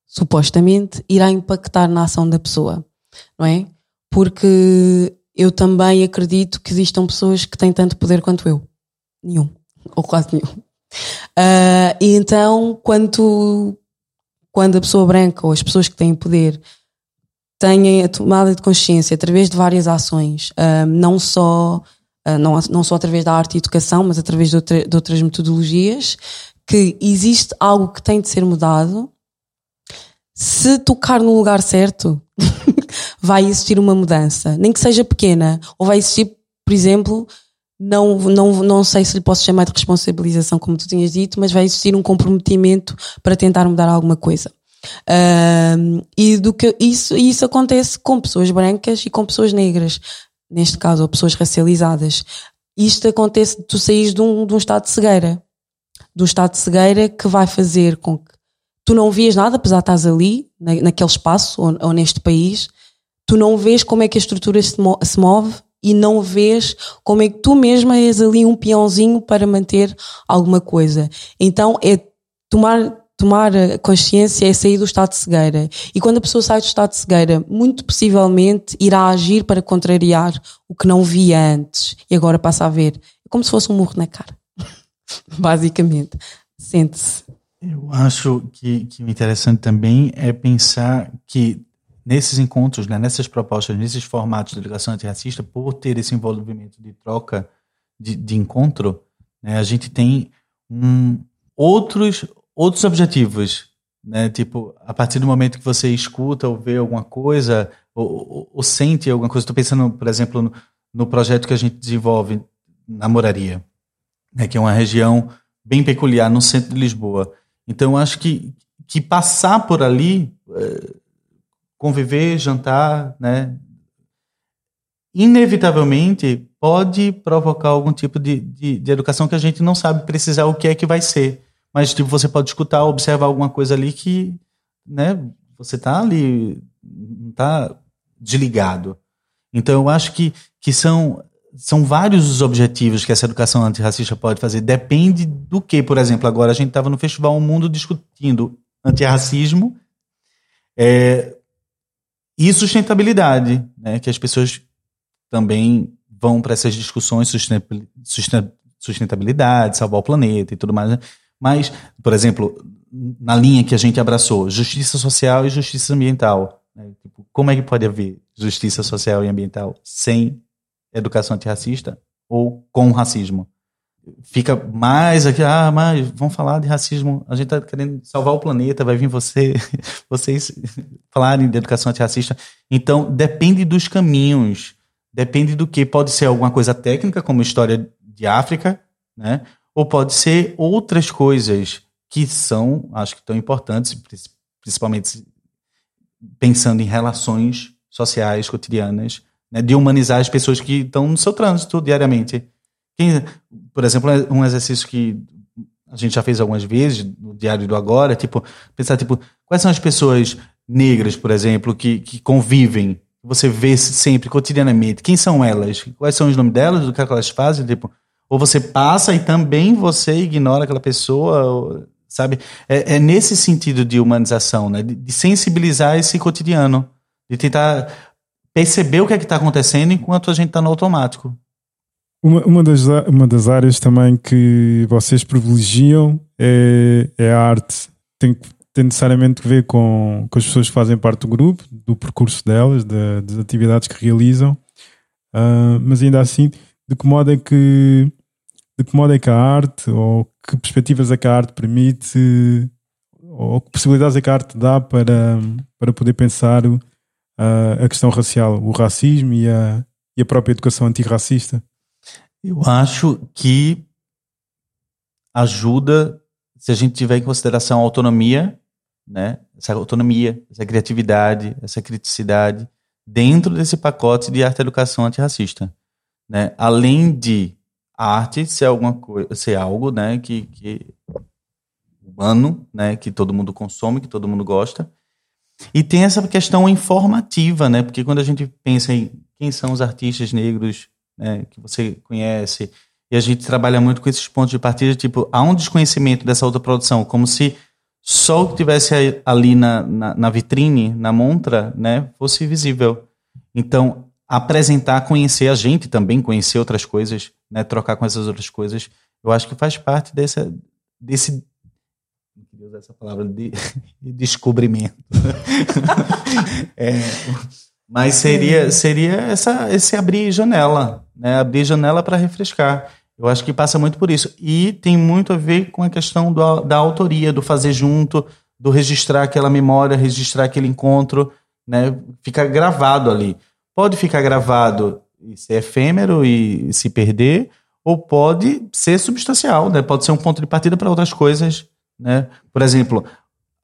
S2: supostamente, irá impactar na ação da pessoa, não é? Porque eu também acredito que existam pessoas que têm tanto poder quanto eu. Nenhum. Ou quase nenhum. Uh, e então, quando, quando a pessoa branca ou as pessoas que têm poder têm a tomada de consciência através de várias ações, não só uh, não, não só através da arte e educação, mas através de, outra, de outras metodologias, que existe algo que tem de ser mudado. Se tocar no lugar certo, vai existir uma mudança, nem que seja pequena, ou vai existir, por exemplo, não, não, não sei se lhe posso chamar de responsabilização, como tu tinhas dito, mas vai existir um comprometimento para tentar mudar alguma coisa. E do que isso, isso acontece com pessoas brancas e com pessoas negras, neste caso, ou pessoas racializadas. Isto acontece, tu saís de um, de um estado de cegueira, de um estado de cegueira que vai fazer com que tu não vias nada, apesar de estás ali, na, naquele espaço ou, ou neste país, tu não vês como é que a estrutura se, se move e não vês como é que tu mesma és ali um peãozinho para manter alguma coisa. Então é tomar tomar consciência é sair do estado de cegueira. E quando a pessoa sai do estado de cegueira, muito possivelmente irá agir para contrariar o que não via antes e agora passa a ver. É como se fosse um murro na cara. Basicamente. Sente-se.
S3: Eu acho que, que o interessante também é pensar que nesses encontros, né, nessas propostas, nesses formatos de educação antirracista, por ter esse envolvimento de troca, de, de encontro, né, a gente tem um, outros, outros objetivos. Né? Tipo, a partir do momento que você escuta ou vê alguma coisa, ou, ou, ou sente alguma coisa, estou pensando, por exemplo, no, no, projeto que a gente desenvolve na Moraria, né, que é uma região bem peculiar no centro de Lisboa. Então, acho que, que passar por ali, é, conviver, jantar, né, inevitavelmente pode provocar algum tipo de, de, de, educação que a gente não sabe precisar o que é que vai ser. Mas tipo, você pode escutar, observar alguma coisa ali que né, você está ali, não está desligado. Então eu acho que, que são são vários os objetivos que essa educação antirracista pode fazer. Depende do que, por exemplo, agora a gente estava no Festival Mundo discutindo antirracismo é, e sustentabilidade, né, que as pessoas também vão para essas discussões sustentabilidade, salvar o planeta e tudo mais. Né? Mas, por exemplo, na linha que a gente abraçou, justiça social e justiça ambiental. Né? Tipo, como é que pode haver justiça social e ambiental sem educação antirracista ou com racismo. Fica mais aqui, ah, mas vamos falar de racismo. A gente está querendo salvar o planeta, vai vir você, vocês falarem de educação antirracista. Então, depende dos caminhos, depende do que. Pode ser alguma coisa técnica, como história de África, né? Ou pode ser outras coisas que são, acho que tão importantes, principalmente pensando em relações sociais cotidianas né, de humanizar as pessoas que estão no seu trânsito diariamente. Quem, por exemplo, um exercício que a gente já fez algumas vezes no Diário do Agora, tipo, pensar, tipo, quais são as pessoas negras, por exemplo, que, que convivem, você vê sempre, cotidianamente, quem são elas? Quais são os nomes delas, do que, é que elas fazem, tipo, ou você passa e também você ignora aquela pessoa, sabe? É, é, nesse sentido de humanização, né? De, de sensibilizar esse cotidiano, de tentar perceber o que é que está acontecendo enquanto a gente está no automático.
S1: Uma, uma, das, uma das áreas também que vocês privilegiam é, é a arte. Tem, tem necessariamente que ver com, com as pessoas que fazem parte do grupo, do percurso delas, da, das atividades que realizam. Uh, mas ainda assim, de que modo é que de que modo é que a arte, ou que perspectivas é que a arte permite, ou que possibilidades é que a arte dá para, para poder pensar uh, a questão racial, o racismo e a, e a própria educação antirracista?
S3: Eu acho que ajuda se a gente tiver em consideração a autonomia, né? Essa autonomia, essa criatividade, essa criticidade dentro desse pacote de arte educação antirracista, né? Além de a arte ser alguma coisa, ser algo, né, que, que humano, né, que todo mundo consome, que todo mundo gosta, e tem essa questão informativa, né? Porque quando a gente pensa em quem são os artistas negros né, que você conhece, e a gente trabalha muito com esses pontos de partida, tipo, há um desconhecimento dessa outra produção, como se só o que tivesse ali na, na, na vitrine, na montra, né, fosse visível. Então, apresentar, conhecer a gente também, conhecer outras coisas, né, trocar com essas outras coisas, eu acho que faz parte desse desse queria usar essa palavra de, de descobrimento. é, mas seria, seria essa, esse abrir janela, né? abrir janela para refrescar. Eu acho que passa muito por isso. E tem muito a ver com a questão do, da autoria, do fazer junto, do registrar aquela memória, registrar aquele encontro, né? Fica gravado ali. Pode ficar gravado e ser efêmero e se perder, ou pode ser substancial, né? Pode ser um ponto de partida para outras coisas né? Por exemplo,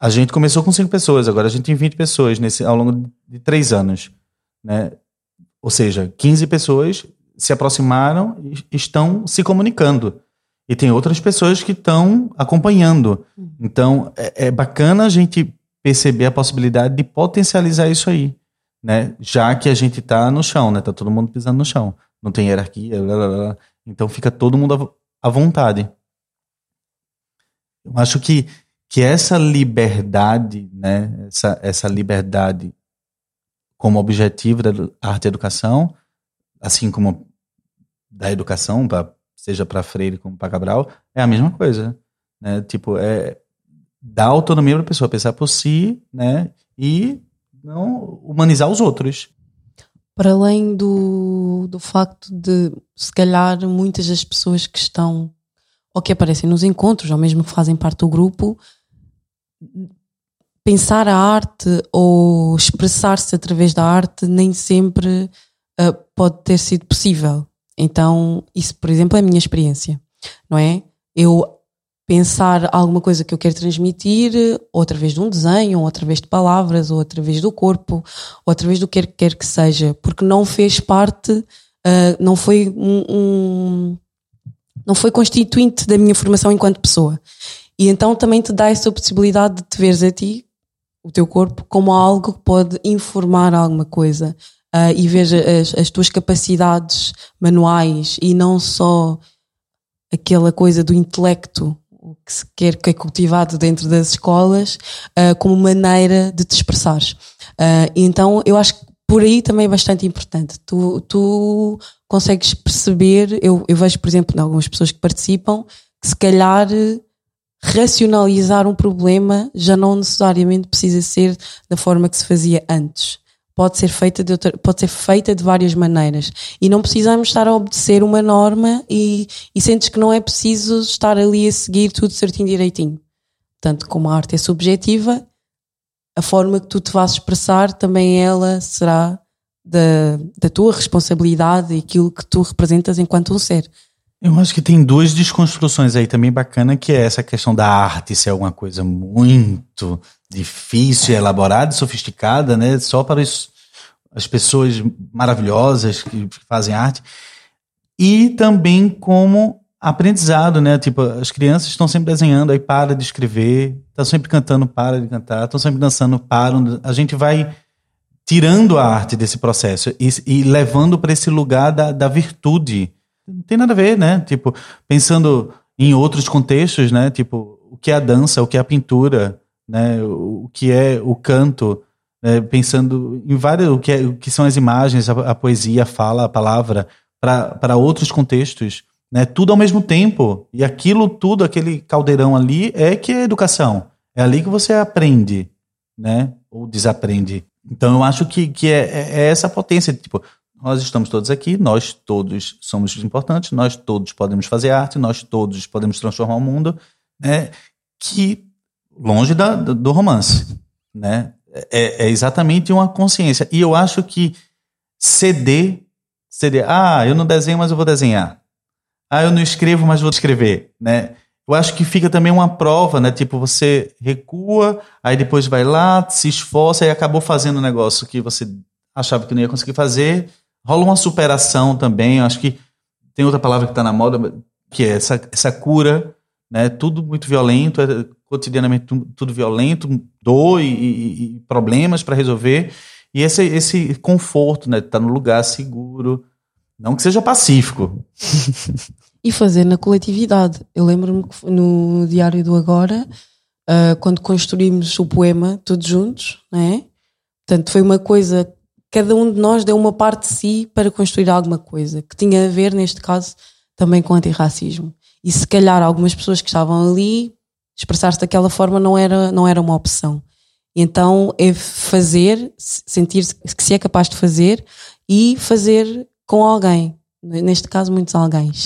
S3: a gente começou com cinco pessoas, agora a gente tem 20 pessoas nesse, ao longo de três anos. Né? Ou seja, 15 pessoas se aproximaram e estão se comunicando. E tem outras pessoas que estão acompanhando. Então, é, é bacana a gente perceber a possibilidade de potencializar isso aí. Né? Já que a gente está no chão, né? Tá todo mundo pisando no chão. Não tem hierarquia, blá, blá, blá. então fica todo mundo à vontade. Eu acho que, que essa liberdade, né? Essa, essa liberdade como objetivo da arte educação, assim como da educação, pra, seja para Freire como para Cabral, é a mesma coisa, né? Tipo, é dar autonomia para a pessoa pensar por si, né? E não humanizar os outros.
S2: Para além do, do facto de, se calhar, muitas das pessoas que estão ou que aparecem nos encontros, ou mesmo que fazem parte do grupo, pensar a arte ou expressar-se através da arte nem sempre uh, pode ter sido possível. Então, isso, por exemplo, é a minha experiência, não é? Eu pensar alguma coisa que eu quero transmitir, ou através de um desenho, ou através de palavras, ou através do corpo, ou através do que quer que seja, porque não fez parte, uh, não foi um, um, não foi constituinte da minha formação enquanto pessoa. E então também te dá essa possibilidade de te veres a ti, o teu corpo, como algo que pode informar alguma coisa uh, e ver as, as tuas capacidades manuais e não só aquela coisa do intelecto que se quer que é cultivado dentro das escolas uh, como maneira de te expressares. Uh, então eu acho que por aí também é bastante importante. Tu, tu consegues perceber, eu, eu vejo, por exemplo, em algumas pessoas que participam, que se calhar racionalizar um problema já não necessariamente precisa ser da forma que se fazia antes pode ser feita de outra, pode ser feita de várias maneiras e não precisamos estar a obedecer uma norma e, e sentes que não é preciso estar ali a seguir tudo certinho direitinho. Portanto, como a arte é subjetiva, a forma que tu te vais expressar também ela será da, da tua responsabilidade e aquilo que tu representas enquanto um ser.
S3: Eu acho que tem duas desconstruções aí também bacana, que é essa questão da arte ser alguma coisa muito difícil, elaborada e sofisticada, né? Só para os, as pessoas maravilhosas que fazem arte. E também como aprendizado, né? Tipo, as crianças estão sempre desenhando, aí para de escrever, estão sempre cantando, para de cantar, estão sempre dançando, param. A gente vai tirando a arte desse processo e, e levando para esse lugar da, da virtude não tem nada a ver, né? Tipo, pensando em outros contextos, né? Tipo, o que é a dança, o que é a pintura, né? O, que é o canto, né? pensando em vários, o que, é, o que são as imagens, a, a poesia, a fala, a palavra, para outros contextos, né? Tudo ao mesmo tempo. E aquilo tudo, aquele caldeirão ali, é que é educação. É ali que você aprende, né? Ou desaprende. Então eu acho que, que é, é, é essa potência. Tipo, nós estamos todos aqui, nós todos somos importantes, nós todos podemos fazer arte, nós todos podemos transformar o mundo, né? Que longe da, do romance, né? É, é, exatamente uma consciência. E eu acho que ceder, ceder, ah, eu não desenho, mas eu vou desenhar. Ah, eu não escrevo, mas vou escrever, né? Eu acho que fica também uma prova, né? Tipo, você recua, aí depois vai lá, se esforça e acabou fazendo um negócio que você achava que não ia conseguir fazer, rola uma superação também. Acho que tem outra palavra que está na moda, que é essa, essa cura, né? Tudo muito violento, é cotidianamente tudo violento, dor e, e, problemas para resolver. E esse, esse conforto, né? Tá no lugar seguro. Não que seja pacífico.
S2: e fazer na coletividade. Eu lembro-me que no Diário do Agora, uh, quando construímos o poema todos juntos, né? Portanto, foi uma coisa cada um de nós deu uma parte de si para construir alguma coisa, que tinha a ver, neste caso, também com antirracismo. E se calhar algumas pessoas que estavam ali, expressar-se daquela forma não era, não era uma opção. Então é fazer, sentir que se é capaz de fazer e fazer com alguém. Neste caso, muitos alguém.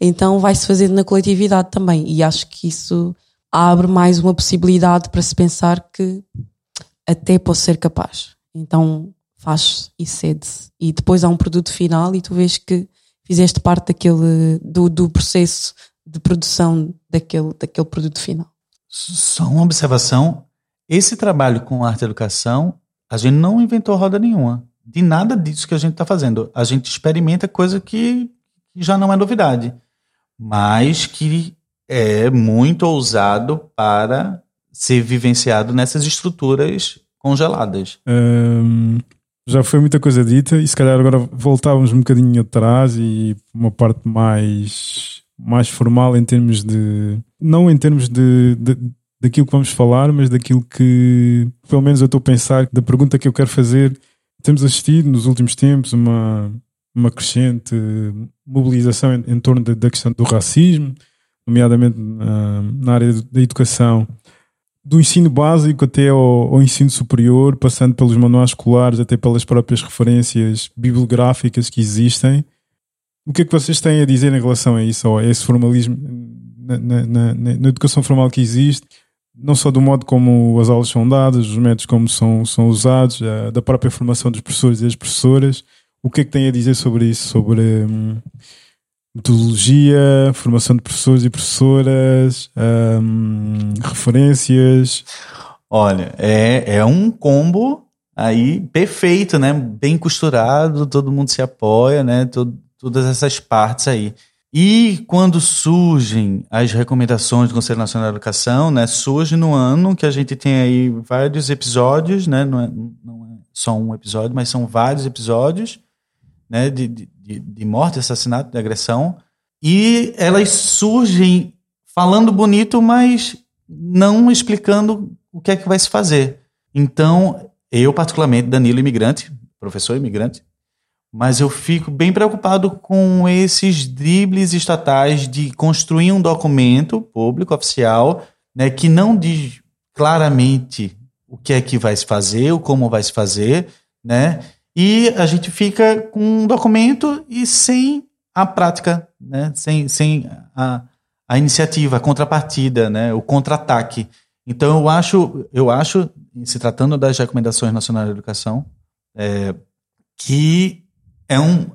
S2: Então vai-se fazer na coletividade também. E acho que isso abre mais uma possibilidade para se pensar que até posso ser capaz. Então faz e cede-se. E depois há um produto final e tu vês que fizeste parte daquele, do, do processo de produção daquele, daquele produto final.
S3: Só uma observação: esse trabalho com arte e educação, a gente não inventou roda nenhuma. De nada disso que a gente está fazendo. A gente experimenta coisa que já não é novidade, mas que é muito ousado para ser vivenciado nessas estruturas congeladas.
S1: Um, já foi muita coisa dita e se calhar agora voltávamos um bocadinho atrás e uma parte mais, mais formal em termos de. Não em termos de, de daquilo que vamos falar, mas daquilo que, pelo menos, eu estou a pensar, da pergunta que eu quero fazer. Temos assistido nos últimos tempos uma, uma crescente mobilização em, em torno da, da, questão do racismo, nomeadamente na, na área da educação do ensino básico até ao, ao, ensino superior, passando pelos manuais escolares, até pelas próprias referências bibliográficas que existem. O que é que vocês têm a dizer em relação a isso, ou a esse formalismo na, na, na, na educação formal que existe? Não só do modo como as aulas são dadas, os métodos como são, são usados, da própria formação dos professores e das professoras. O que é que têm a dizer sobre isso? Sobre. Hum, metodologia, formação de professores e professoras, um, referências.
S3: Olha, é, é um combo aí perfeito, né? Bem costurado, todo mundo se apoia, né? Todo, todas essas partes aí. E quando surgem as recomendações do Conselho Nacional da Educação, né? Surge no ano que a gente tem aí vários episódios, né? Não é, não é só um episódio, mas são vários episódios, né? de, de de, de morte, assassinato, de agressão, e elas surgem falando bonito, mas não explicando o que é que vai se fazer. Então, eu particularmente, Danilo imigrante, professor imigrante, mas eu fico bem preocupado com esses dribles estatais de construir um documento público oficial, né, que não diz claramente o que é que vai se fazer, o como vai se fazer, né? E a gente fica com um documento e sem a prática, né? sem, sem a, a iniciativa, a contrapartida, né? o contra-ataque. Então, eu acho, eu acho, se tratando das recomendações nacionais de educação, é, que é, um,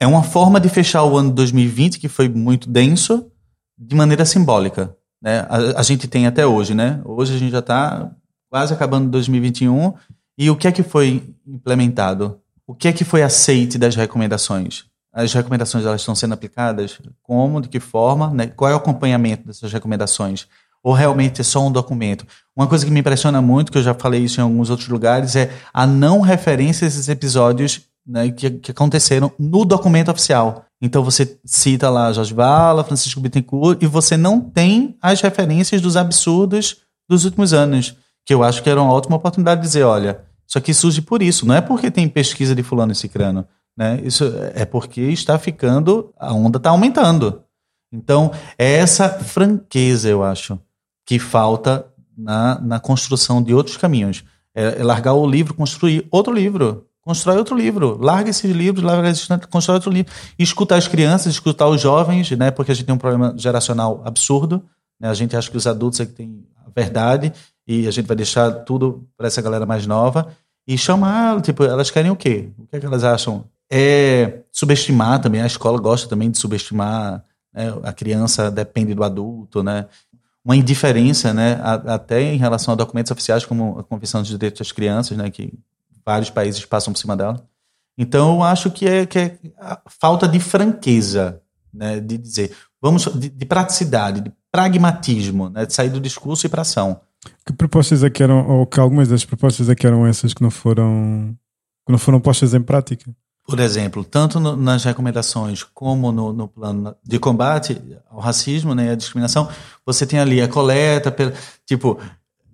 S3: é uma forma de fechar o ano 2020, que foi muito denso, de maneira simbólica. Né? A, a gente tem até hoje, né? Hoje a gente já está quase acabando 2021. E o que é que foi implementado? O que é que foi aceite das recomendações? As recomendações elas estão sendo aplicadas? Como, de que forma? Né? Qual é o acompanhamento dessas recomendações? Ou realmente é só um documento? Uma coisa que me impressiona muito, que eu já falei isso em alguns outros lugares, é a não referência a esses episódios né, que, que, aconteceram no documento oficial. Então você cita lá Jorge Bala, Francisco Bittencourt, e você não tem as referências dos absurdos dos últimos anos, que eu acho que era uma ótima oportunidade de dizer, olha, isso aqui surge por isso, não é porque tem pesquisa de fulano e cicrano, né? Isso é porque está ficando, a onda está aumentando. Então, é essa franqueza, eu acho, que falta na, na construção de outros caminhos. É, é largar o livro, construir outro livro. Constrói outro livro. Larga esses livros, larga esses, constrói outro livro. E escutar as crianças, escutar os jovens, né? Porque a gente tem um problema geracional absurdo. Né? A gente acha que os adultos é que têm a verdade e a gente vai deixar tudo para essa galera mais nova e chamar, tipo, elas querem o quê? O que, é que elas acham? É subestimar também, a escola gosta também de subestimar, né? a criança depende do adulto, né? Uma indiferença, né? até em relação a documentos oficiais como a Convenção dos Direitos das Crianças, né? Que vários países passam por cima dela. Então, eu acho que é, que é falta de franqueza, né? De dizer, vamos, de, de praticidade, de pragmatismo, né? De sair do discurso e para ação.
S1: Que propostas é que eram, ou que algumas das propostas é que eram essas que não foram, que não foram postas em prática?
S3: Por exemplo, tanto no, nas recomendações como no, no, plano de combate ao racismo né, e à discriminação, você tem ali a coleta, tipo,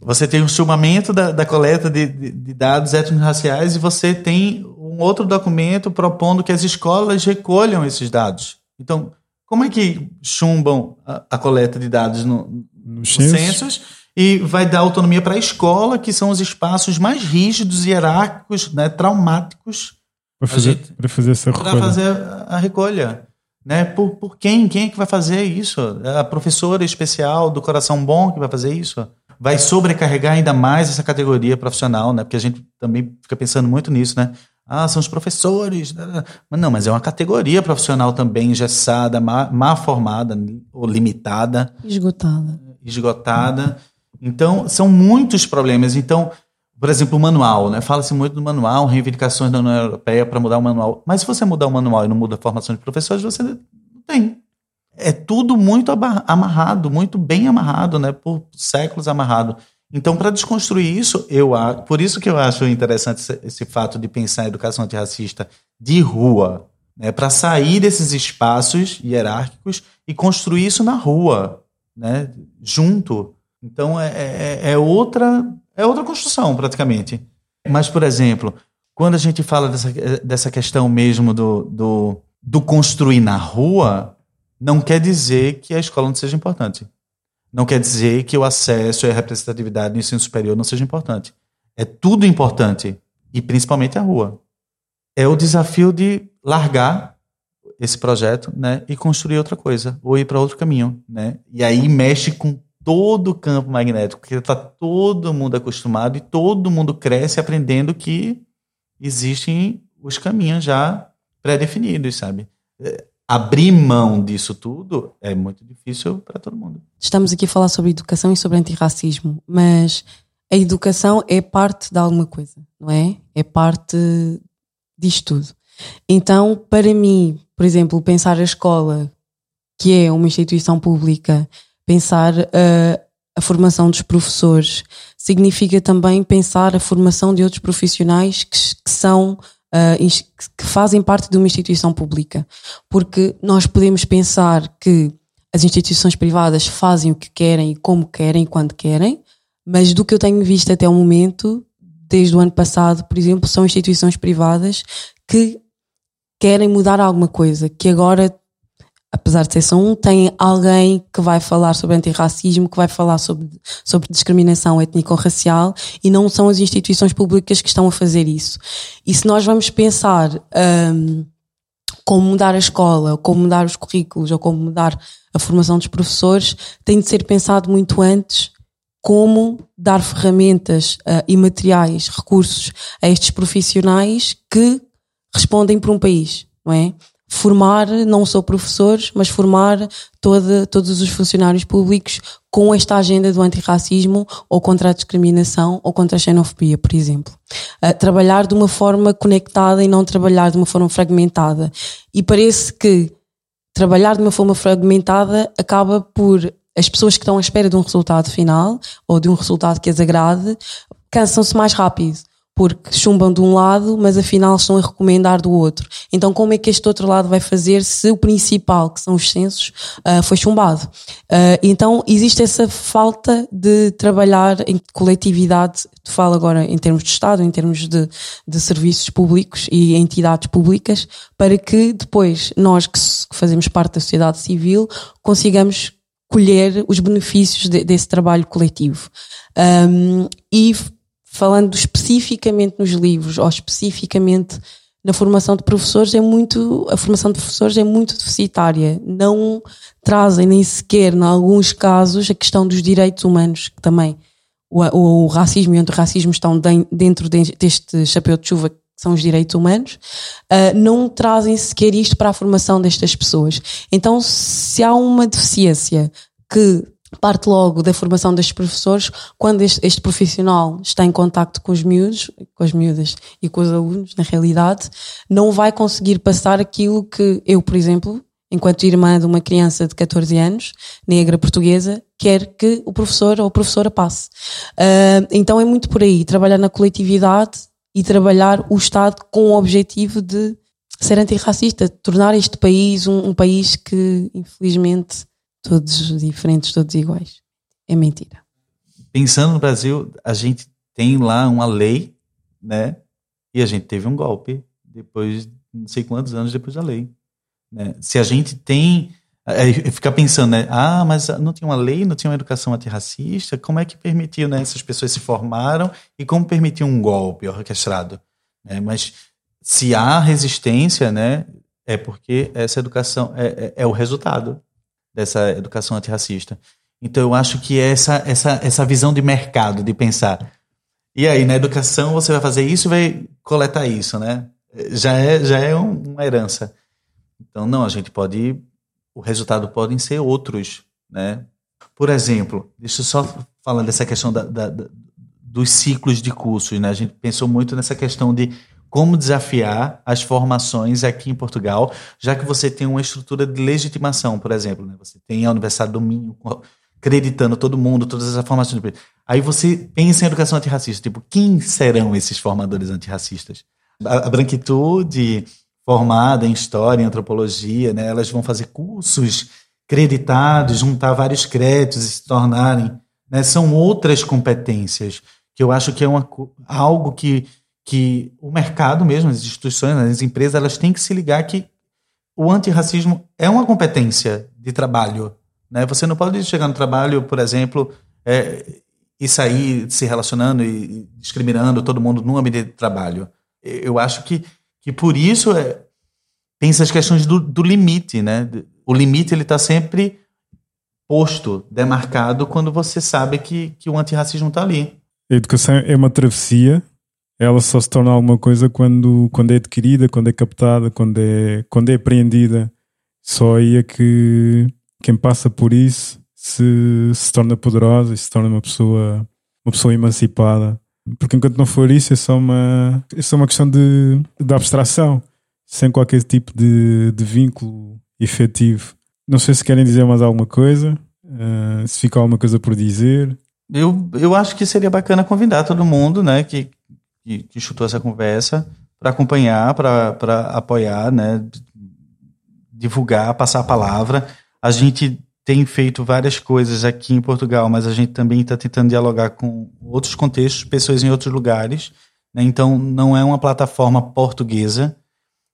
S3: você tem um chamamento da, da coleta de, de, de dados étnico-raciais e você tem um outro documento propondo que as escolas recolham esses dados. Então, como é que chumbam a, a coleta de dados no, nos censos? e vai dar autonomia para a escola, que são os espaços mais rígidos, hierárquicos, né, traumáticos.
S1: Para fazer, gente, fazer essa recolha.
S3: Para fazer a recolha. Né? Por, por quem? Quem é que vai fazer isso? É a professora especial do Coração Bom que vai fazer isso? Vai sobrecarregar ainda mais essa categoria profissional, né? Porque a gente também fica pensando muito nisso, né? Ah, são os professores. Né, né. Mas não, mas é uma categoria profissional também engessada, má, má formada ou limitada.
S2: Esgotada.
S3: Esgotada. Então, são muitos problemas. Então, por exemplo, o manual, né? Fala-se muito do manual, reivindicações da União Europeia para mudar o manual. Mas se você mudar o manual e não muda a formação de professores, você não tem. É tudo muito amarrado, muito bem amarrado, né? Por séculos amarrado. Então, para desconstruir isso, eu por isso que eu acho interessante esse, esse fato de pensar a educação antirracista de rua, né, para sair desses espaços hierárquicos e construir isso na rua, né, junto. Então, é, é, é outra é outra construção, praticamente. Mas, por exemplo, quando a gente fala dessa, dessa questão mesmo do, do, do construir na rua, não quer dizer que a escola não seja importante. Não quer dizer que o acesso e a representatividade no ensino superior não seja importante. É tudo importante. E principalmente a rua. É o desafio de largar esse projeto né, e construir outra coisa, ou ir para outro caminho. Né? E aí mexe com todo o campo magnético, porque está todo mundo acostumado e todo mundo cresce aprendendo que existem os caminhos já pré-definidos, sabe? Abrir mão disso tudo é muito difícil para todo mundo.
S2: Estamos aqui a falar sobre educação e sobre antirracismo, mas a educação é parte de alguma coisa, não é? É parte disto tudo. Então, para mim, por exemplo, pensar a escola, que é uma instituição pública, pensar uh, a formação dos professores, significa também pensar a formação de outros profissionais que, que são que fazem parte de uma instituição pública. Porque nós podemos pensar que as instituições privadas fazem o que querem como querem, quando querem, mas do que eu tenho visto até o momento, desde o ano passado, por exemplo, são instituições privadas que querem mudar alguma coisa, que agora apesar de ser só um, tem alguém que vai falar sobre antirracismo, que vai falar sobre, sobre discriminação étnico-racial e não são as instituições públicas que estão a fazer isso. E se nós vamos pensar um, como mudar a escola, como mudar os currículos, ou como mudar a formação dos professores, tem de ser pensado muito antes como dar ferramentas uh, e materiais, recursos a estes profissionais que respondem por um país, não é? Formar não só professores, mas formar todos os funcionários públicos com esta agenda do antirracismo ou contra a discriminação ou contra a xenofobia, por exemplo. Uh, trabalhar de uma forma conectada e não trabalhar de uma forma fragmentada. E parece que trabalhar de uma forma fragmentada acaba por as pessoas que estão à espera de um resultado final ou de um resultado que as agrade cansam-se mais rápido porque chumbam de um lado, mas afinal estão a recomendar do outro. Então, como é que este outro lado vai fazer se o principal, que são os censos, uh, foi chumbado? Uh, então, existe essa falta de trabalhar em coletividade, falo agora em termos de Estado, em termos de, de serviços públicos e entidades públicas, para que depois nós que fazemos parte da sociedade civil consigamos colher os benefícios de, desse trabalho coletivo. Um, e falando especificamente nos livros ou especificamente na formação de professores é muito a formação de professores é muito deficitária. Não trazem nem sequer em alguns casos a questão dos direitos humanos que também o, o, racismo e o antirracismo estão de, dentro deste chapéu de chuva que são os direitos humanos uh, não trazem sequer isto para a formação destas pessoas. Então se há uma deficiência que parte logo da formação destes professores, quando este, este, profissional está em contacto com os miúdos, com as miúdas e com os alunos, na realidade, não vai conseguir passar aquilo que eu, por exemplo, enquanto irmã de uma criança de 14 anos, negra portuguesa, quer que o professor ou a professora passe. Uh, então é muito por aí, trabalhar na coletividade e trabalhar o Estado com o objetivo de ser antirracista, tornar este país um, um país que, infelizmente, todos diferentes, todos iguais. É mentira.
S3: Pensando no Brasil, a gente tem lá uma lei, né? E a gente teve um golpe depois, não sei quantos anos depois da lei. Né? Se a gente tem. Aí ficar pensando, né? Ah, mas não tinha uma lei, não tinha uma educação antirracista, como é que permitiu, né? Essas pessoas se formaram e como permitiu um golpe orquestrado? Né? Mas se há resistência, né? É porque essa educação é, é, é o resultado dessa educação antirracista. Então eu acho que é essa, essa, essa visão de mercado, de pensar. E aí, na educação, você vai fazer isso e vai coletar isso, né? Já é, já é uma herança. Então, não, a gente pode. O resultado podem ser outros, né? Por exemplo, deixa eu só falar dessa questão da, da, da, dos ciclos de cursos, né? A gente pensou muito nessa questão de como desafiar as formações aqui em Portugal, já que você tem uma estrutura de legitimação, por exemplo. Né? Você tem a Universidade do Minho acreditando todo mundo, todas as formações. Aí você pensa em educação antirracista, tipo, quem serão esses formadores antirracistas? A, a branquitude formada em história, em antropologia, né, elas vão fazer cursos creditados, juntar vários créditos e se tornarem, né, são outras competências que eu acho que é uma, algo que, que o mercado mesmo, as instituições, as empresas, elas têm que se ligar que o antirracismo é uma competência de trabalho. Né? Você não pode chegar no trabalho, por exemplo, é, e sair se relacionando e discriminando todo mundo no ambiente de trabalho. Eu acho que, que por isso é, tem essas questões do, do limite. Né? O limite ele está sempre posto, demarcado, quando você sabe que, que o antirracismo está ali.
S1: A educação é uma travessia ela só se torna alguma coisa quando, quando é adquirida, quando é captada, quando é, quando é apreendida. Só aí é que quem passa por isso se, se torna poderosa e se torna uma pessoa, uma pessoa emancipada. Porque enquanto não for isso, é só uma, é só uma questão de, de abstração, sem qualquer tipo de, de vínculo efetivo. Não sei se querem dizer mais alguma coisa, uh, se fica alguma coisa por dizer.
S3: Eu, eu acho que seria bacana convidar todo mundo, né, que que, que chutou essa conversa, para acompanhar, para apoiar, né, divulgar, passar a palavra. A gente tem feito várias coisas aqui em Portugal, mas a gente também está tentando dialogar com outros contextos, pessoas em outros lugares. Né? Então, não é uma plataforma portuguesa.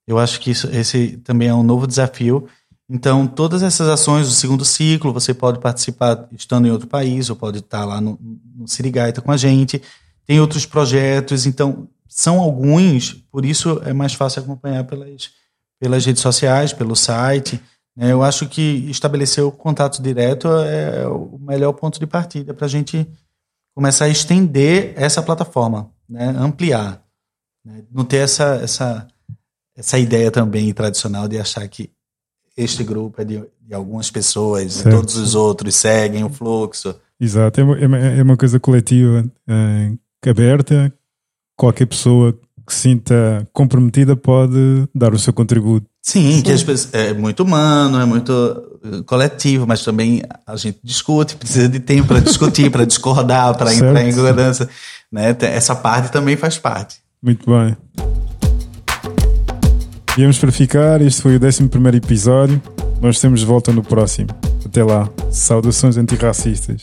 S3: Eu acho que isso, esse também é um novo desafio. Então, todas essas ações do segundo ciclo, você pode participar estando em outro país, ou pode estar lá no, no Sirigaita com a gente tem outros projetos, então são alguns, por isso é mais fácil acompanhar pelas, pelas redes sociais, pelo site. Né? Eu acho que estabelecer o contato direto é o melhor ponto de partida para a gente começar a estender essa plataforma, né? ampliar. Né? Não ter essa, essa, essa ideia também tradicional de achar que este grupo é de, de algumas pessoas certo. e todos os outros seguem o fluxo.
S1: Exato, é uma, é uma coisa coletiva. É aberta, qualquer pessoa que se sinta comprometida pode dar o seu contributo.
S3: Sim, que é muito humano, é muito eh, coletivo, mas também a gente discute, precisa de tempo para discutir, para discordar, para entrar em governança. Né? Essa parte também faz parte.
S1: Muito bem. Viemos para ficar, este foi o 11 episódio. Nós temos de volta no próximo. Até lá. Saudações antirracistas.